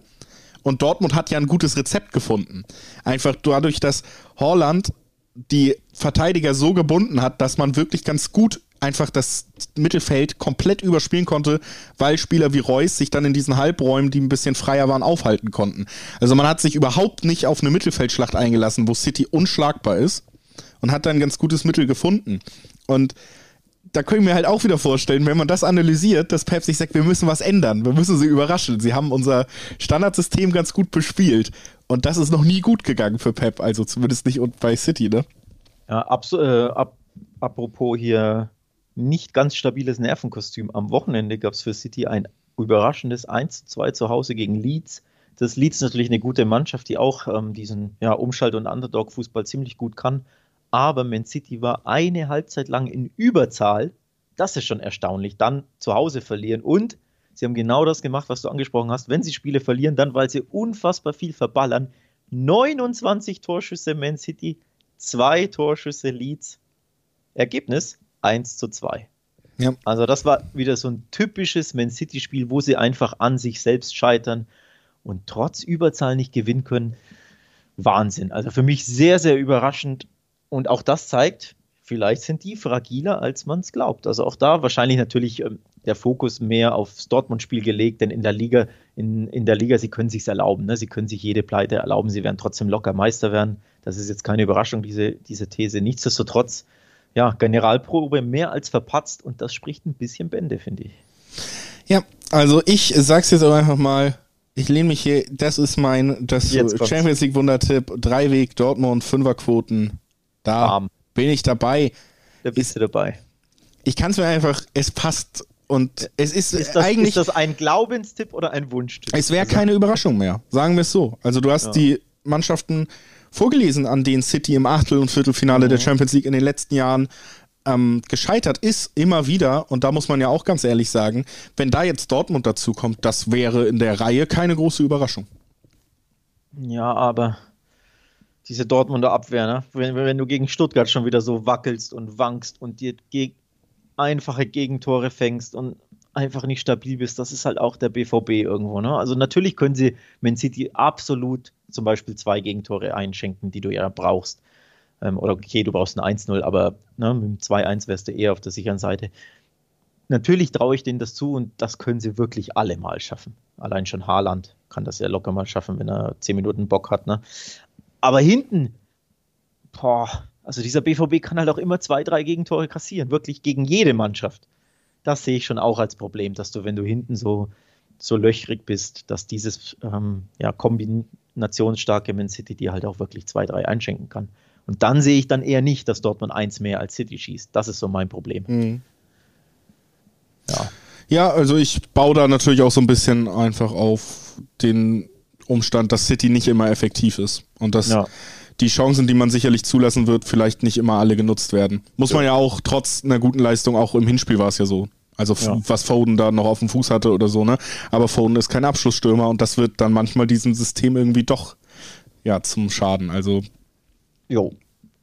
Und Dortmund hat ja ein gutes Rezept gefunden. Einfach dadurch, dass Holland die Verteidiger so gebunden hat, dass man wirklich ganz gut einfach das Mittelfeld komplett überspielen konnte, weil Spieler wie Reus sich dann in diesen Halbräumen, die ein bisschen freier waren, aufhalten konnten. Also man hat sich überhaupt nicht auf eine Mittelfeldschlacht eingelassen, wo City unschlagbar ist und hat dann ein ganz gutes Mittel gefunden. Und da können wir halt auch wieder vorstellen, wenn man das analysiert, dass Pep sich sagt, wir müssen was ändern, wir müssen sie überraschen. Sie haben unser Standardsystem ganz gut bespielt. Und das ist noch nie gut gegangen für Pep, also zumindest nicht bei City, ne? Ja, äh, ab, apropos hier nicht ganz stabiles Nervenkostüm. Am Wochenende gab es für City ein überraschendes 1 zu 2 zu Hause gegen Leeds. Das Leeds natürlich eine gute Mannschaft, die auch ähm, diesen ja, Umschalt- und Underdog-Fußball ziemlich gut kann aber Man City war eine Halbzeit lang in Überzahl. Das ist schon erstaunlich. Dann zu Hause verlieren und sie haben genau das gemacht, was du angesprochen hast. Wenn sie Spiele verlieren, dann weil sie unfassbar viel verballern. 29 Torschüsse Man City, zwei Torschüsse Leeds. Ergebnis 1 zu 2. Ja. Also das war wieder so ein typisches Man City-Spiel, wo sie einfach an sich selbst scheitern und trotz Überzahl nicht gewinnen können. Wahnsinn. Also für mich sehr, sehr überraschend. Und auch das zeigt, vielleicht sind die fragiler, als man es glaubt. Also auch da wahrscheinlich natürlich ähm, der Fokus mehr aufs Dortmund-Spiel gelegt, denn in der Liga, in, in der Liga, sie können sich erlauben. Ne? Sie können sich jede Pleite erlauben, sie werden trotzdem locker Meister werden. Das ist jetzt keine Überraschung, diese, diese These. Nichtsdestotrotz, ja, Generalprobe mehr als verpatzt und das spricht ein bisschen Bände, finde ich. Ja, also ich sag's jetzt auch einfach mal, ich lehne mich hier, das ist mein das Champions League Wundertipp, Dreiweg, Dortmund, Fünferquoten, da Arm. bin ich dabei. Da bist ist, du dabei. Ich kann es mir einfach, es passt. Und es ist, ist das, eigentlich. Ist das ein Glaubenstipp oder ein Wunschtipp? Es wäre also, keine Überraschung mehr, sagen wir es so. Also du hast ja. die Mannschaften vorgelesen, an denen City im Achtel- und Viertelfinale mhm. der Champions League in den letzten Jahren ähm, gescheitert ist, immer wieder. Und da muss man ja auch ganz ehrlich sagen, wenn da jetzt Dortmund dazu kommt, das wäre in der Reihe keine große Überraschung. Ja, aber diese Dortmunder Abwehr, ne? wenn, wenn, du gegen Stuttgart schon wieder so wackelst und wankst und dir geg einfache Gegentore fängst und einfach nicht stabil bist, das ist halt auch der BVB irgendwo. Ne? Also natürlich können sie Man City absolut zum Beispiel zwei Gegentore einschenken, die du ja brauchst. Ähm, oder okay, du brauchst ein 1-0, aber ne, mit dem 2-1 wärst du eher auf der sicheren Seite. Natürlich traue ich denen das zu und das können sie wirklich alle mal schaffen. Allein schon Haaland kann das ja locker mal schaffen, wenn er 10 Minuten Bock hat. Ne? Aber hinten, boah, also dieser BVB kann halt auch immer zwei, drei Gegentore kassieren, wirklich gegen jede Mannschaft. Das sehe ich schon auch als Problem, dass du, wenn du hinten so, so löchrig bist, dass dieses ähm, ja, kombinationsstarke Man City dir halt auch wirklich zwei, drei einschenken kann. Und dann sehe ich dann eher nicht, dass Dortmund eins mehr als City schießt. Das ist so mein Problem. Mhm. Ja. Ja, also ich baue da natürlich auch so ein bisschen einfach auf den Umstand, dass City nicht immer effektiv ist und dass ja. die Chancen, die man sicherlich zulassen wird, vielleicht nicht immer alle genutzt werden. Muss ja. man ja auch trotz einer guten Leistung, auch im Hinspiel war es ja so. Also ja. was Foden da noch auf dem Fuß hatte oder so, ne? Aber Foden ist kein Abschlussstürmer und das wird dann manchmal diesem System irgendwie doch ja zum Schaden. Also. Jo.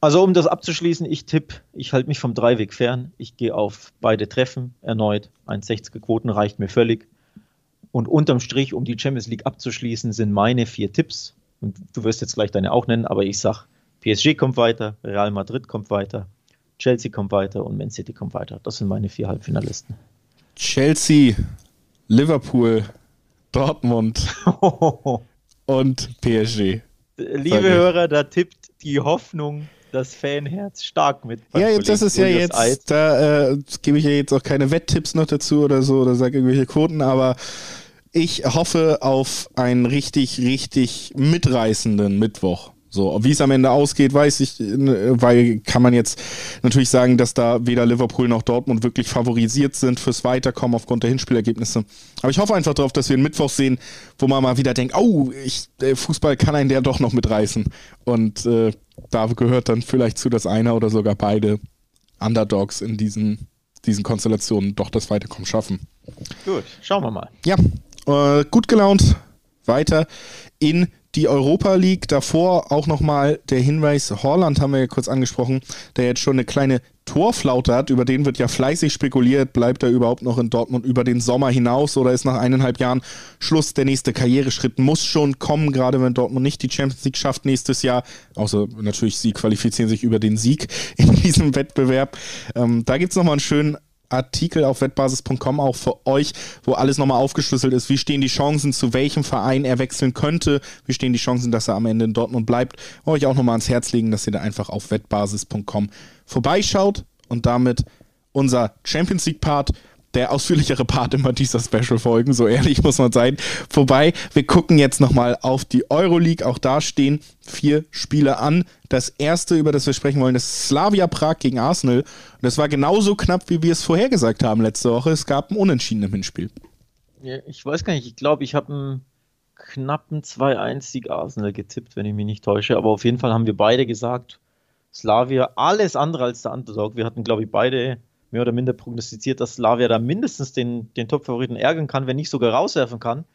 Also um das abzuschließen, ich tippe, ich halte mich vom Dreiweg fern. Ich gehe auf beide Treffen erneut. 1,60er Quoten reicht mir völlig. Und unterm Strich, um die Champions League abzuschließen, sind meine vier Tipps. Und du wirst jetzt gleich deine auch nennen, aber ich sage, PSG kommt weiter, Real Madrid kommt weiter, Chelsea kommt weiter und Man City kommt weiter. Das sind meine vier Halbfinalisten. Chelsea, Liverpool, Dortmund und PSG. Liebe Hörer, da tippt die Hoffnung das Fanherz stark mit. Ja, jetzt das ist ja jetzt, Eid. da äh, gebe ich ja jetzt auch keine Wetttipps noch dazu oder so oder sage irgendwelche Quoten, aber ich hoffe auf einen richtig, richtig mitreißenden Mittwoch. So, wie es am Ende ausgeht, weiß ich, weil kann man jetzt natürlich sagen, dass da weder Liverpool noch Dortmund wirklich favorisiert sind fürs Weiterkommen aufgrund der Hinspielergebnisse. Aber ich hoffe einfach darauf, dass wir einen Mittwoch sehen, wo man mal wieder denkt, oh, ich, Fußball kann einen der doch noch mitreißen. Und äh, da gehört dann vielleicht zu, dass einer oder sogar beide Underdogs in diesen, diesen Konstellationen doch das Weiterkommen schaffen. Gut, schauen wir mal. Ja, äh, gut gelaunt weiter in die Europa League. Davor auch nochmal der Hinweis, Holland haben wir ja kurz angesprochen, der jetzt schon eine kleine Torflaute hat, über den wird ja fleißig spekuliert, bleibt er überhaupt noch in Dortmund über den Sommer hinaus oder ist nach eineinhalb Jahren Schluss der nächste Karriereschritt, muss schon kommen, gerade wenn Dortmund nicht die Champions League schafft nächstes Jahr, außer natürlich sie qualifizieren sich über den Sieg in diesem Wettbewerb. Ähm, da gibt es nochmal einen schönen Artikel auf wettbasis.com auch für euch, wo alles nochmal aufgeschlüsselt ist. Wie stehen die Chancen, zu welchem Verein er wechseln könnte? Wie stehen die Chancen, dass er am Ende in Dortmund bleibt? Euch auch nochmal ans Herz legen, dass ihr da einfach auf wettbasis.com vorbeischaut und damit unser Champions League Part der ausführlichere Part immer dieser Special-Folgen, so ehrlich muss man sein. Vorbei, wir gucken jetzt nochmal auf die Euroleague. Auch da stehen vier Spiele an. Das erste, über das wir sprechen wollen, ist Slavia Prag gegen Arsenal. Und das war genauso knapp, wie wir es vorhergesagt haben letzte Woche. Es gab ein Unentschieden im Hinspiel. Ja, ich weiß gar nicht, ich glaube, ich habe einen knappen 2-1-Sieg Arsenal getippt, wenn ich mich nicht täusche. Aber auf jeden Fall haben wir beide gesagt, Slavia alles andere als der Underdog. Wir hatten, glaube ich, beide mehr oder minder prognostiziert, dass Slavia da mindestens den, den Top-Favoriten ärgern kann, wenn nicht sogar rauswerfen kann.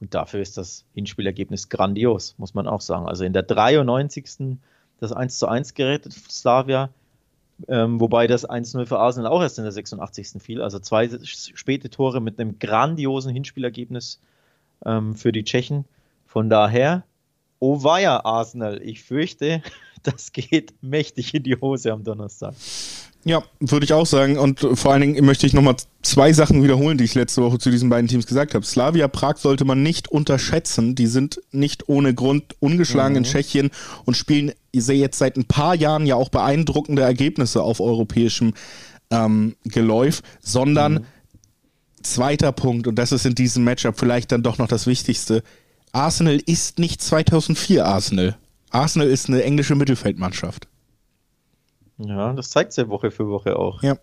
Und dafür ist das Hinspielergebnis grandios, muss man auch sagen. Also in der 93. das 1 zu 1 gerettet Slavia, ähm, wobei das 1-0 für Arsenal auch erst in der 86. fiel. Also zwei späte Tore mit einem grandiosen Hinspielergebnis ähm, für die Tschechen. Von daher, oh weia, Arsenal, ich fürchte, das geht mächtig in die Hose am Donnerstag. Ja, würde ich auch sagen. Und vor allen Dingen möchte ich nochmal zwei Sachen wiederholen, die ich letzte Woche zu diesen beiden Teams gesagt habe. Slavia Prag sollte man nicht unterschätzen. Die sind nicht ohne Grund ungeschlagen mhm. in Tschechien und spielen ich sehe jetzt seit ein paar Jahren ja auch beeindruckende Ergebnisse auf europäischem ähm, Geläuf, sondern mhm. zweiter Punkt, und das ist in diesem Matchup vielleicht dann doch noch das Wichtigste. Arsenal ist nicht 2004 Arsenal. Arsenal ist eine englische Mittelfeldmannschaft. Ja, das zeigt sie Woche für Woche auch. Ja.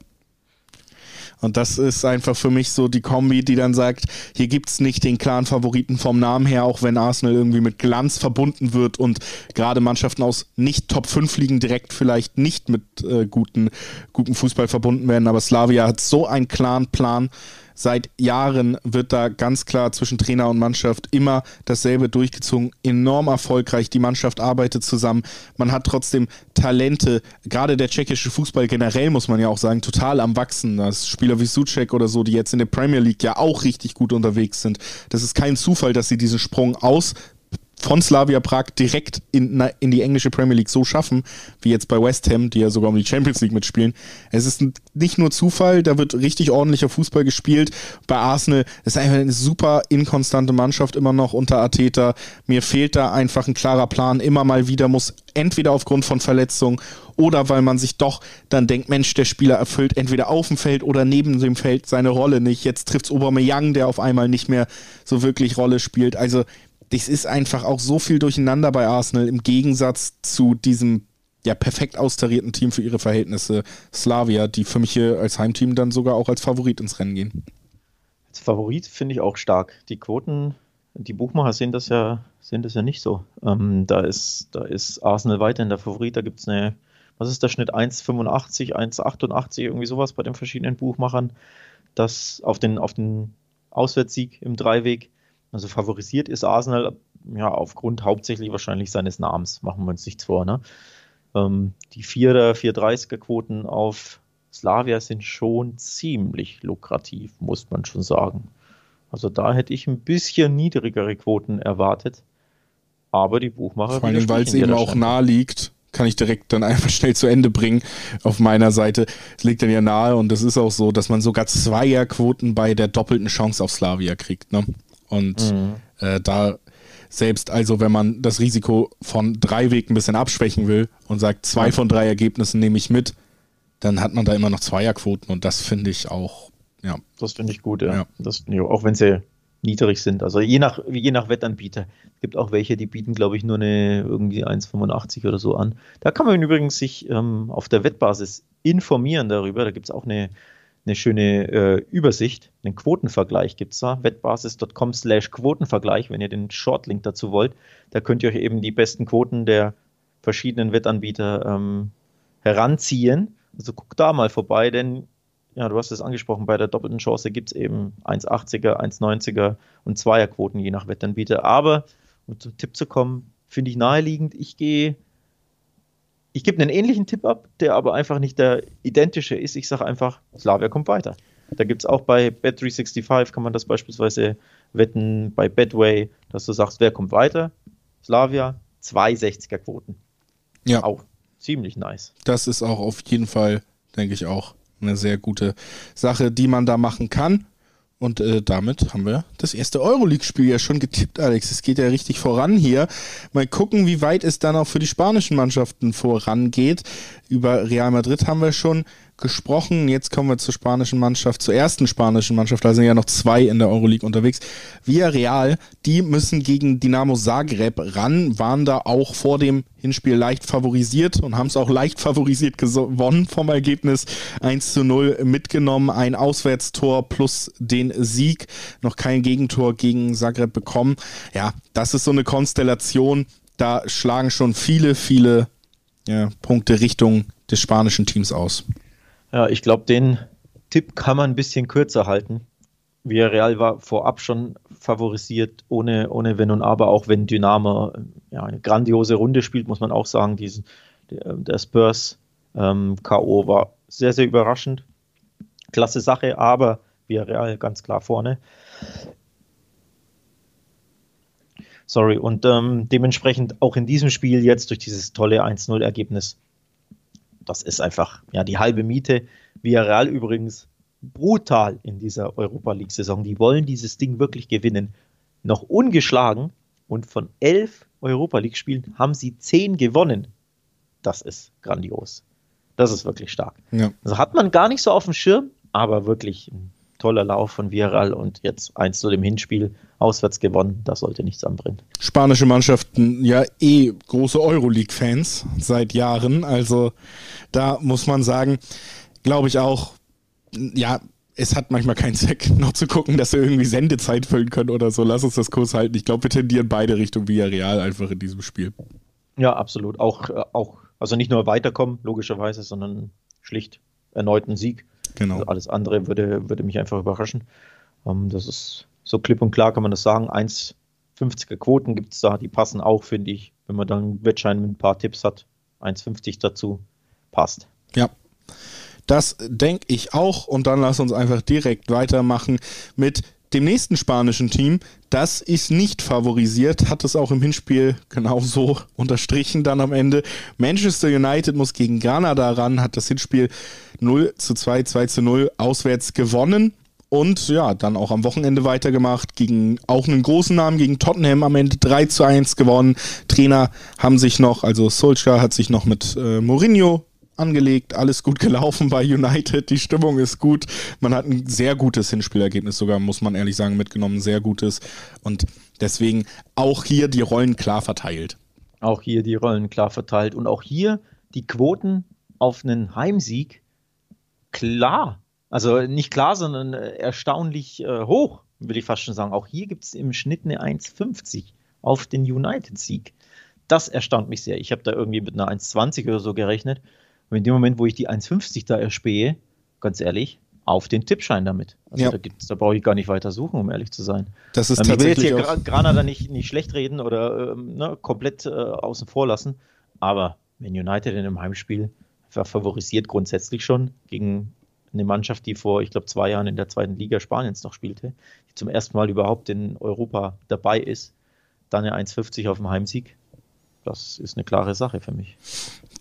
Und das ist einfach für mich so die Kombi, die dann sagt, hier gibt es nicht den klaren Favoriten vom Namen her, auch wenn Arsenal irgendwie mit Glanz verbunden wird und gerade Mannschaften aus nicht Top 5 liegen direkt vielleicht nicht mit äh, guten, guten Fußball verbunden werden. Aber Slavia hat so einen klaren Plan, Seit Jahren wird da ganz klar zwischen Trainer und Mannschaft immer dasselbe durchgezogen. Enorm erfolgreich. Die Mannschaft arbeitet zusammen. Man hat trotzdem Talente. Gerade der tschechische Fußball generell, muss man ja auch sagen, total am Wachsen. Das Spieler wie Suchek oder so, die jetzt in der Premier League ja auch richtig gut unterwegs sind. Das ist kein Zufall, dass sie diesen Sprung aus von Slavia Prag direkt in, in die englische Premier League so schaffen, wie jetzt bei West Ham, die ja sogar um die Champions League mitspielen. Es ist nicht nur Zufall, da wird richtig ordentlicher Fußball gespielt. Bei Arsenal ist einfach eine super inkonstante Mannschaft immer noch unter Arteta. Mir fehlt da einfach ein klarer Plan. Immer mal wieder muss entweder aufgrund von Verletzungen oder weil man sich doch dann denkt, Mensch, der Spieler erfüllt entweder auf dem Feld oder neben dem Feld seine Rolle nicht. Jetzt trifft es Aubameyang, der auf einmal nicht mehr so wirklich Rolle spielt. Also das ist einfach auch so viel durcheinander bei Arsenal im Gegensatz zu diesem ja perfekt austarierten Team für ihre Verhältnisse Slavia, die für mich hier als Heimteam dann sogar auch als Favorit ins Rennen gehen. Als Favorit finde ich auch stark. Die Quoten, die Buchmacher sehen das ja, sehen das ja nicht so. Ähm, da, ist, da ist Arsenal weiterhin der Favorit. Da gibt es eine, was ist der Schnitt? 1,85, 1,88, irgendwie sowas bei den verschiedenen Buchmachern. das auf den, auf den Auswärtssieg im Dreiweg. Also favorisiert ist Arsenal ja aufgrund hauptsächlich wahrscheinlich seines Namens, machen wir uns nichts vor. Ne? Ähm, die 4er, 430er Quoten auf Slavia sind schon ziemlich lukrativ, muss man schon sagen. Also da hätte ich ein bisschen niedrigere Quoten erwartet. Aber die Buchmacher. Vor allem, weil es eben auch nahe liegt, kann ich direkt dann einfach schnell zu Ende bringen auf meiner Seite. Es liegt dann ja nahe und es ist auch so, dass man sogar Zweierquoten bei der doppelten Chance auf Slavia kriegt. Ne? Und mhm. äh, da selbst also, wenn man das Risiko von drei Weg ein bisschen abschwächen will und sagt, zwei von drei Ergebnissen nehme ich mit, dann hat man da immer noch Zweierquoten und das finde ich auch, ja. Das finde ich gut, ja. ja. Das, auch wenn sie niedrig sind. Also je nach, je nach Wettanbieter. Es gibt auch welche, die bieten, glaube ich, nur eine irgendwie 1,85 oder so an. Da kann man übrigens sich ähm, auf der Wettbasis informieren darüber. Da gibt es auch eine, eine schöne äh, Übersicht, einen Quotenvergleich gibt es da. Wettbasis.com slash Quotenvergleich, wenn ihr den Shortlink dazu wollt. Da könnt ihr euch eben die besten Quoten der verschiedenen Wettanbieter ähm, heranziehen. Also guckt da mal vorbei, denn ja, du hast es angesprochen, bei der doppelten Chance gibt es eben 1,80er, 1,90er und Zweierquoten je nach Wettanbieter. Aber, um zum Tipp zu kommen, finde ich naheliegend, ich gehe, ich gebe einen ähnlichen Tipp ab, der aber einfach nicht der identische ist. Ich sage einfach, Slavia kommt weiter. Da gibt es auch bei Bet365, kann man das beispielsweise wetten, bei Betway, dass du sagst, wer kommt weiter? Slavia, 260er Quoten. Ja. Auch ziemlich nice. Das ist auch auf jeden Fall, denke ich auch, eine sehr gute Sache, die man da machen kann. Und äh, damit haben wir das erste Euroleague-Spiel ja schon getippt, Alex. Es geht ja richtig voran hier. Mal gucken, wie weit es dann auch für die spanischen Mannschaften vorangeht. Über Real Madrid haben wir schon gesprochen. Jetzt kommen wir zur spanischen Mannschaft, zur ersten spanischen Mannschaft. Da sind ja noch zwei in der Euroleague unterwegs. Villarreal, die müssen gegen Dinamo Zagreb ran, waren da auch vor dem Hinspiel leicht favorisiert und haben es auch leicht favorisiert gewonnen vom Ergebnis 1 zu 0 mitgenommen. Ein Auswärtstor plus den Sieg. Noch kein Gegentor gegen Zagreb bekommen. Ja, das ist so eine Konstellation. Da schlagen schon viele, viele ja, Punkte Richtung des spanischen Teams aus. Ja, ich glaube, den Tipp kann man ein bisschen kürzer halten. Villarreal war vorab schon favorisiert, ohne, ohne Wenn und Aber, auch wenn Dynamo ja, eine grandiose Runde spielt, muss man auch sagen. Diesen, der, der Spurs ähm, K.O. war sehr, sehr überraschend. Klasse Sache, aber Villarreal ganz klar vorne. Sorry, und ähm, dementsprechend auch in diesem Spiel jetzt durch dieses tolle 1-0-Ergebnis das ist einfach ja die halbe Miete. Villarreal übrigens brutal in dieser Europa League-Saison. Die wollen dieses Ding wirklich gewinnen. Noch ungeschlagen und von elf Europa League-Spielen haben sie zehn gewonnen. Das ist grandios. Das ist wirklich stark. Ja. Also hat man gar nicht so auf dem Schirm, aber wirklich ein toller Lauf von Villarreal und jetzt eins zu dem Hinspiel auswärts gewonnen. Da sollte nichts anbrennen. Spanische Mannschaften ja eh große Euroleague-Fans seit Jahren. Also da muss man sagen, glaube ich auch, ja, es hat manchmal keinen Zweck, noch zu gucken, dass wir irgendwie Sendezeit füllen können oder so. Lass uns das Kurs halten. Ich glaube, wir tendieren beide Richtung Villarreal einfach in diesem Spiel. Ja, absolut. Auch, äh, auch also nicht nur weiterkommen, logischerweise, sondern schlicht erneuten Sieg. Genau. Also alles andere würde, würde mich einfach überraschen. Ähm, das ist so klipp und klar, kann man das sagen. 1,50er Quoten gibt es da, die passen auch, finde ich. Wenn man dann einen Wettschein mit ein paar Tipps hat, 1,50 dazu, passt. Ja. Das denke ich auch. Und dann lass uns einfach direkt weitermachen mit dem nächsten spanischen Team, das ist nicht favorisiert, hat es auch im Hinspiel genauso unterstrichen dann am Ende. Manchester United muss gegen Granada ran, hat das Hinspiel 0 zu 2, 2 zu 0 auswärts gewonnen. Und ja, dann auch am Wochenende weitergemacht, gegen auch einen großen Namen, gegen Tottenham am Ende 3 zu 1 gewonnen. Trainer haben sich noch, also Solskjaer hat sich noch mit äh, Mourinho angelegt, alles gut gelaufen bei United, die Stimmung ist gut. Man hat ein sehr gutes Hinspielergebnis sogar, muss man ehrlich sagen, mitgenommen, sehr gutes. Und deswegen auch hier die Rollen klar verteilt. Auch hier die Rollen klar verteilt und auch hier die Quoten auf einen Heimsieg klar. Also nicht klar, sondern erstaunlich äh, hoch, will ich fast schon sagen. Auch hier gibt es im Schnitt eine 1,50 auf den United-Sieg. Das erstaunt mich sehr. Ich habe da irgendwie mit einer 1,20 oder so gerechnet. Und in dem Moment, wo ich die 1,50 da erspähe, ganz ehrlich, auf den Tippschein damit. Also Ja. da, da brauche ich gar nicht weiter suchen, um ehrlich zu sein. Das ist Ähm, ich will jetzt tatsächlich hier Gra- Granada nicht, nicht schlecht reden oder ähm, ne, komplett äh, außen vor lassen, aber wenn United in einem Heimspiel favorisiert grundsätzlich schon gegen eine Mannschaft, die vor, ich glaube, zwei Jahren in der zweiten Liga Spaniens noch spielte, die zum ersten Mal überhaupt in Europa dabei ist, dann eine 1,50 auf dem Heimsieg. Das ist eine klare Sache für mich.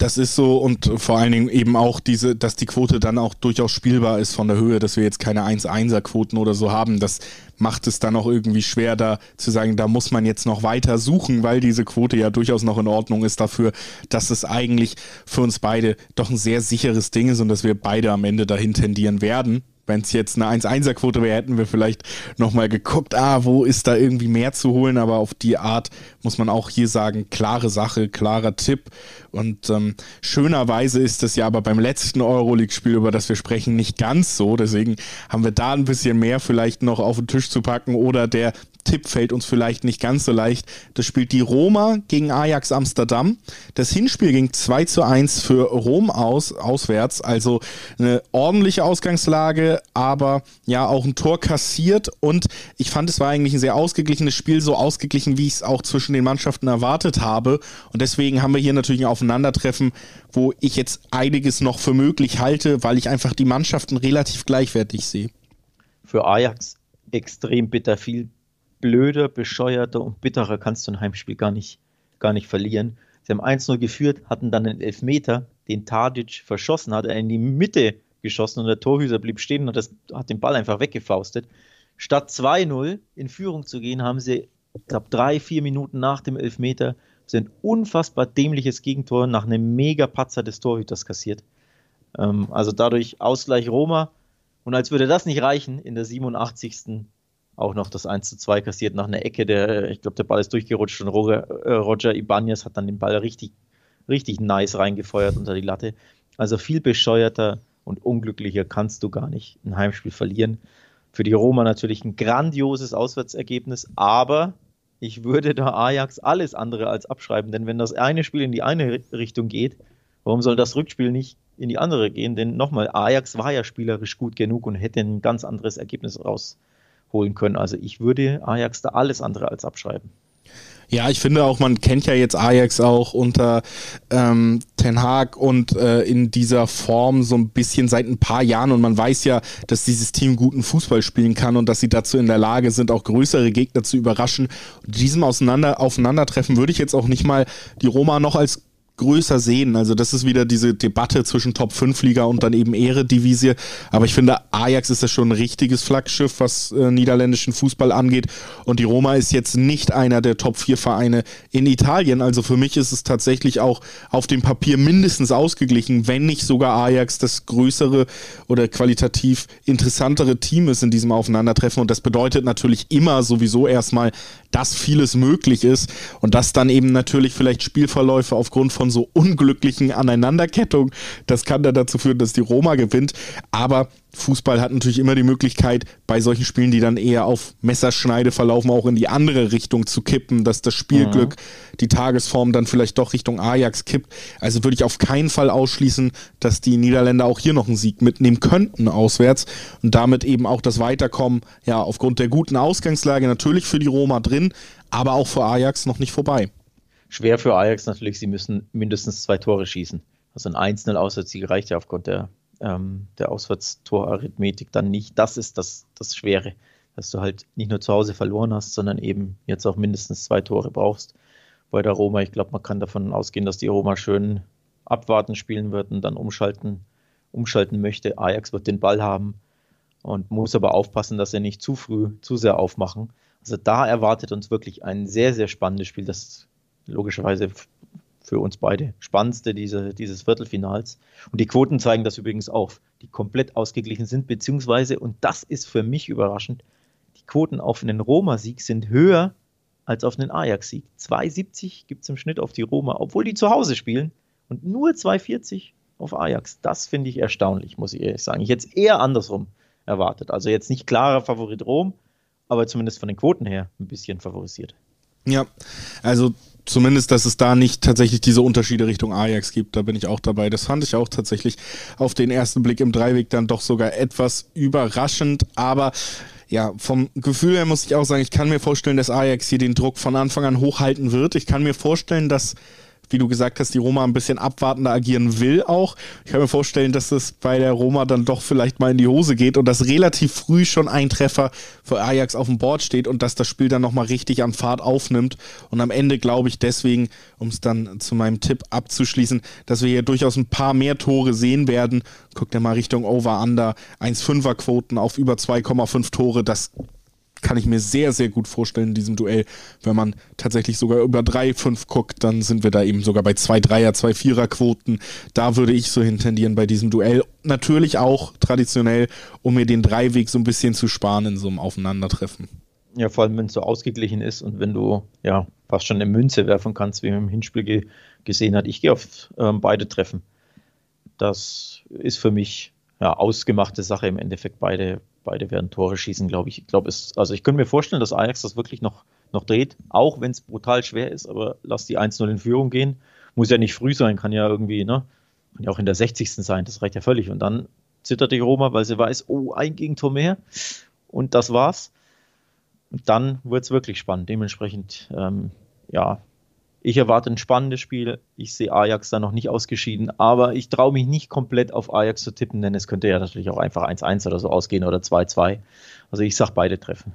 Das ist so und vor allen Dingen eben auch diese, dass die Quote dann auch durchaus spielbar ist von der Höhe, dass wir jetzt keine 1-1er-Quoten oder so haben. Das macht es dann auch irgendwie schwer, da zu sagen, da muss man jetzt noch weiter suchen, weil diese Quote ja durchaus noch in Ordnung ist dafür, dass es eigentlich für uns beide doch ein sehr sicheres Ding ist und dass wir beide am Ende dahin tendieren werden. Wenn es jetzt eine 1-1er-Quote wäre, hätten wir vielleicht nochmal geguckt, ah, wo ist da irgendwie mehr zu holen, aber auf die Art muss man auch hier sagen, klare Sache, klarer Tipp. Und ähm, schönerweise ist es ja aber beim letzten Euroleague-Spiel, über das wir sprechen, nicht ganz so. Deswegen haben wir da ein bisschen mehr vielleicht noch auf den Tisch zu packen oder der Tipp fällt uns vielleicht nicht ganz so leicht. Das spielt die Roma gegen Ajax Amsterdam. Das Hinspiel ging 2 zu 1 für Rom aus, auswärts. Also eine ordentliche Ausgangslage, aber ja auch ein Tor kassiert. Und ich fand, es war eigentlich ein sehr ausgeglichenes Spiel, so ausgeglichen, wie ich es auch zwischen den Mannschaften erwartet habe. Und deswegen haben wir hier natürlich ein Aufeinandertreffen, wo ich jetzt einiges noch für möglich halte, weil ich einfach die Mannschaften relativ gleichwertig sehe. Für Ajax extrem bitter. Viel blöder, bescheuerter und bitterer kannst du ein Heimspiel gar nicht, gar nicht verlieren. Sie haben 1-0 geführt, hatten dann einen Elfmeter, den Tadic verschossen hat, er in die Mitte geschossen und der Torhüter blieb stehen und das hat den Ball einfach weggefaustet. Statt 2-0 in Führung zu gehen, haben sie, ich glaube, drei, vier Minuten nach dem Elfmeter sind unfassbar dämliches Gegentor nach einem Mega-Patzer des Torhüters kassiert. Ähm, also dadurch Ausgleich Roma. Und als würde das nicht reichen, in der 87. auch noch das 1 zu 2 kassiert nach einer Ecke. Der, ich glaube, der Ball ist durchgerutscht und Roger, äh, Roger Ibanez hat dann den Ball richtig, richtig nice reingefeuert unter die Latte. Also viel bescheuerter und unglücklicher kannst du gar nicht ein Heimspiel verlieren. Für die Roma natürlich ein grandioses Auswärtsergebnis, aber ich würde da Ajax alles andere als abschreiben, denn wenn das eine Spiel in die eine Richtung geht, warum soll das Rückspiel nicht in die andere gehen? Denn nochmal, Ajax war ja spielerisch gut genug und hätte ein ganz anderes Ergebnis rausholen können. Also ich würde Ajax da alles andere als abschreiben. Ja, ich finde auch, man kennt ja jetzt Ajax auch unter ähm, Ten Hag und äh, in dieser Form so ein bisschen seit ein paar Jahren und man weiß ja, dass dieses Team guten Fußball spielen kann und dass sie dazu in der Lage sind, auch größere Gegner zu überraschen. Diesem Auseinander Aufeinandertreffen würde ich jetzt auch nicht mal die Roma noch als größer sehen. Also das ist wieder diese Debatte zwischen Top 5 Liga und dann eben Eredivisie. Aber ich finde, Ajax ist ja schon ein richtiges Flaggschiff, was äh, niederländischen Fußball angeht. Und die Roma ist jetzt nicht einer der Top 4 Vereine in Italien. Also für mich ist es tatsächlich auch auf dem Papier mindestens ausgeglichen, wenn nicht sogar Ajax das größere oder qualitativ interessantere Team ist in diesem Aufeinandertreffen. Und das bedeutet natürlich immer sowieso erstmal, dass vieles möglich ist und dass dann eben natürlich vielleicht Spielverläufe aufgrund von so unglücklichen Aneinanderkettungen, das kann dann dazu führen, dass die Roma gewinnt. Aber Fußball hat natürlich immer die Möglichkeit, bei solchen Spielen, die dann eher auf Messerschneide verlaufen, auch in die andere Richtung zu kippen, dass das Spielglück, die Tagesform dann vielleicht doch Richtung Ajax kippt. Also würde ich auf keinen Fall ausschließen, dass die Niederländer auch hier noch einen Sieg mitnehmen könnten auswärts und damit eben auch das Weiterkommen, ja, aufgrund der guten Ausgangslage natürlich für die Roma drin, aber auch für Ajax noch nicht vorbei. Schwer für Ajax natürlich, sie müssen mindestens zwei Tore schießen. Also ein 1-0 Auswärtssieg reicht ja aufgrund der, ähm, der Auswärtstorarithmetik dann nicht. Das ist das, das Schwere, dass du halt nicht nur zu Hause verloren hast, sondern eben jetzt auch mindestens zwei Tore brauchst. Bei der Roma, ich glaube, man kann davon ausgehen, dass die Roma schön abwarten spielen wird und dann umschalten, umschalten möchte. Ajax wird den Ball haben und muss aber aufpassen, dass sie nicht zu früh zu sehr aufmachen. Also da erwartet uns wirklich ein sehr, sehr spannendes Spiel, das logischerweise für uns beide spannendste diese, dieses Viertelfinals. Und die Quoten zeigen das übrigens auch, die komplett ausgeglichen sind, beziehungsweise, und das ist für mich überraschend, die Quoten auf einen Roma-Sieg sind höher als auf einen Ajax-Sieg. 2,70 gibt es im Schnitt auf die Roma, obwohl die zu Hause spielen und nur 2,40 auf Ajax. Das finde ich erstaunlich, muss ich ehrlich sagen. Ich hätte es eher andersrum erwartet. Also jetzt nicht klarer Favorit Rom, aber zumindest von den Quoten her ein bisschen favorisiert. Ja, also zumindest, dass es da nicht tatsächlich diese Unterschiede Richtung Ajax gibt. Da bin ich auch dabei. Das fand ich auch tatsächlich auf den ersten Blick im Dreiweg dann doch sogar etwas überraschend. Aber ja, vom Gefühl her muss ich auch sagen, ich kann mir vorstellen, dass Ajax hier den Druck von Anfang an hochhalten wird. Ich kann mir vorstellen, dass wie du gesagt hast, die Roma ein bisschen abwartender agieren will auch. Ich kann mir vorstellen, dass es bei der Roma dann doch vielleicht mal in die Hose geht und dass relativ früh schon ein Treffer für Ajax auf dem Board steht und dass das Spiel dann nochmal richtig an Fahrt aufnimmt. Und am Ende glaube ich deswegen, um es dann zu meinem Tipp abzuschließen, dass wir hier durchaus ein paar mehr Tore sehen werden. Guckt ja mal Richtung Over-Under, 1,5er Quoten auf über 2,5 Tore. Das kann ich mir sehr, sehr gut vorstellen in diesem Duell. Wenn man tatsächlich sogar über 3-5 guckt, dann sind wir da eben sogar bei 2-3er, 2-4er Quoten. Da würde ich so hintendieren bei diesem Duell. Natürlich auch traditionell, um mir den Dreiweg so ein bisschen zu sparen in so einem Aufeinandertreffen. Ja, vor allem, wenn es so ausgeglichen ist und wenn du ja fast schon eine Münze werfen kannst, wie man im Hinspiel ge gesehen hat. Ich gehe auf ähm, beide Treffen. Das ist für mich ja, ausgemachte Sache im Endeffekt. Beide, beide werden Tore schießen, glaube ich. Ich glaube, es, also ich könnte mir vorstellen, dass Ajax das wirklich noch, noch dreht, auch wenn es brutal schwer ist, aber lass die 1-0 in Führung gehen. Muss ja nicht früh sein, kann ja irgendwie, ne? Kann ja auch in der 60. sein, das reicht ja völlig. Und dann zittert die Roma, weil sie weiß, oh, ein Gegentor mehr. Und das war's. Und dann wird es wirklich spannend. Dementsprechend, ähm, ja, ich erwarte ein spannendes Spiel. Ich sehe Ajax da noch nicht ausgeschieden, aber ich traue mich nicht komplett auf Ajax zu tippen, denn es könnte ja natürlich auch einfach 1-1 oder so ausgehen oder 2-2. Also ich sage beide treffen.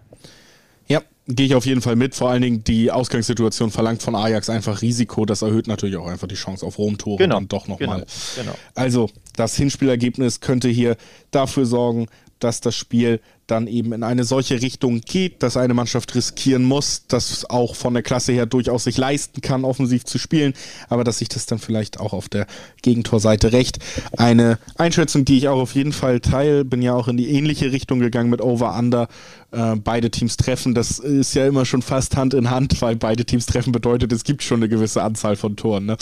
Ja, gehe ich auf jeden Fall mit. Vor allen Dingen die Ausgangssituation verlangt von Ajax einfach Risiko. Das erhöht natürlich auch einfach die Chance auf Rom-Tore genau, und doch nochmal. Genau, genau. Also das Hinspielergebnis könnte hier dafür sorgen, dass das Spiel dann eben in eine solche Richtung geht, dass eine Mannschaft riskieren muss, das auch von der Klasse her durchaus sich leisten kann, offensiv zu spielen, aber dass sich das dann vielleicht auch auf der Gegentorseite recht. Eine Einschätzung, die ich auch auf jeden Fall teile, bin ja auch in die ähnliche Richtung gegangen mit Over-Under. Äh, beide Teams treffen, das ist ja immer schon fast Hand in Hand, weil beide Teams treffen bedeutet, es gibt schon eine gewisse Anzahl von Toren. Ne?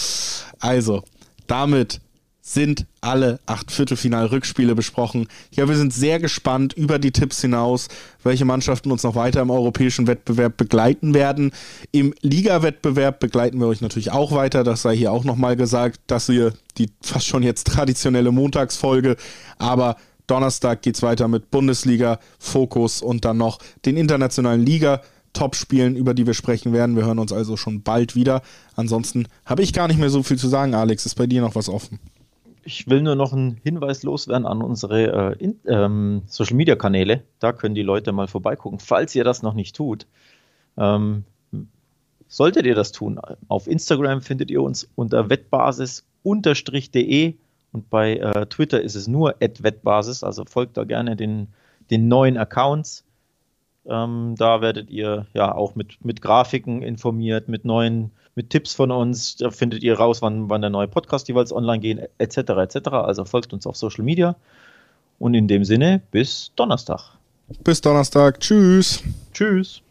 Also, damit sind alle acht Viertelfinal-Rückspiele besprochen. Ja, wir sind sehr gespannt über die Tipps hinaus, welche Mannschaften uns noch weiter im europäischen Wettbewerb begleiten werden. Im Liga-Wettbewerb begleiten wir euch natürlich auch weiter. Das sei hier auch nochmal gesagt, dass ihr die fast schon jetzt traditionelle Montagsfolge, aber Donnerstag geht's weiter mit Bundesliga, Fokus und dann noch den internationalen Liga. Top-Spielen, über die wir sprechen werden. Wir hören uns also schon bald wieder. Ansonsten habe ich gar nicht mehr so viel zu sagen, Alex. Ist bei dir noch was offen? Ich will nur noch einen Hinweis loswerden an unsere äh, ähm, Social Media Kanäle. Da können die Leute mal vorbeigucken, falls ihr das noch nicht tut. Ähm, solltet ihr das tun, auf Instagram findet ihr uns unter wettbasis-de und bei äh, Twitter ist es nur wettbasis, also folgt da gerne den, den neuen Accounts. Ähm, da werdet ihr ja auch mit, mit Grafiken informiert, mit neuen mit Tipps von uns. Da findet ihr raus, wann, wann der neue Podcast jeweils online geht, etc. etc. Also folgt uns auf Social Media. Und in dem Sinne, bis Donnerstag. Bis Donnerstag. Tschüss. Tschüss.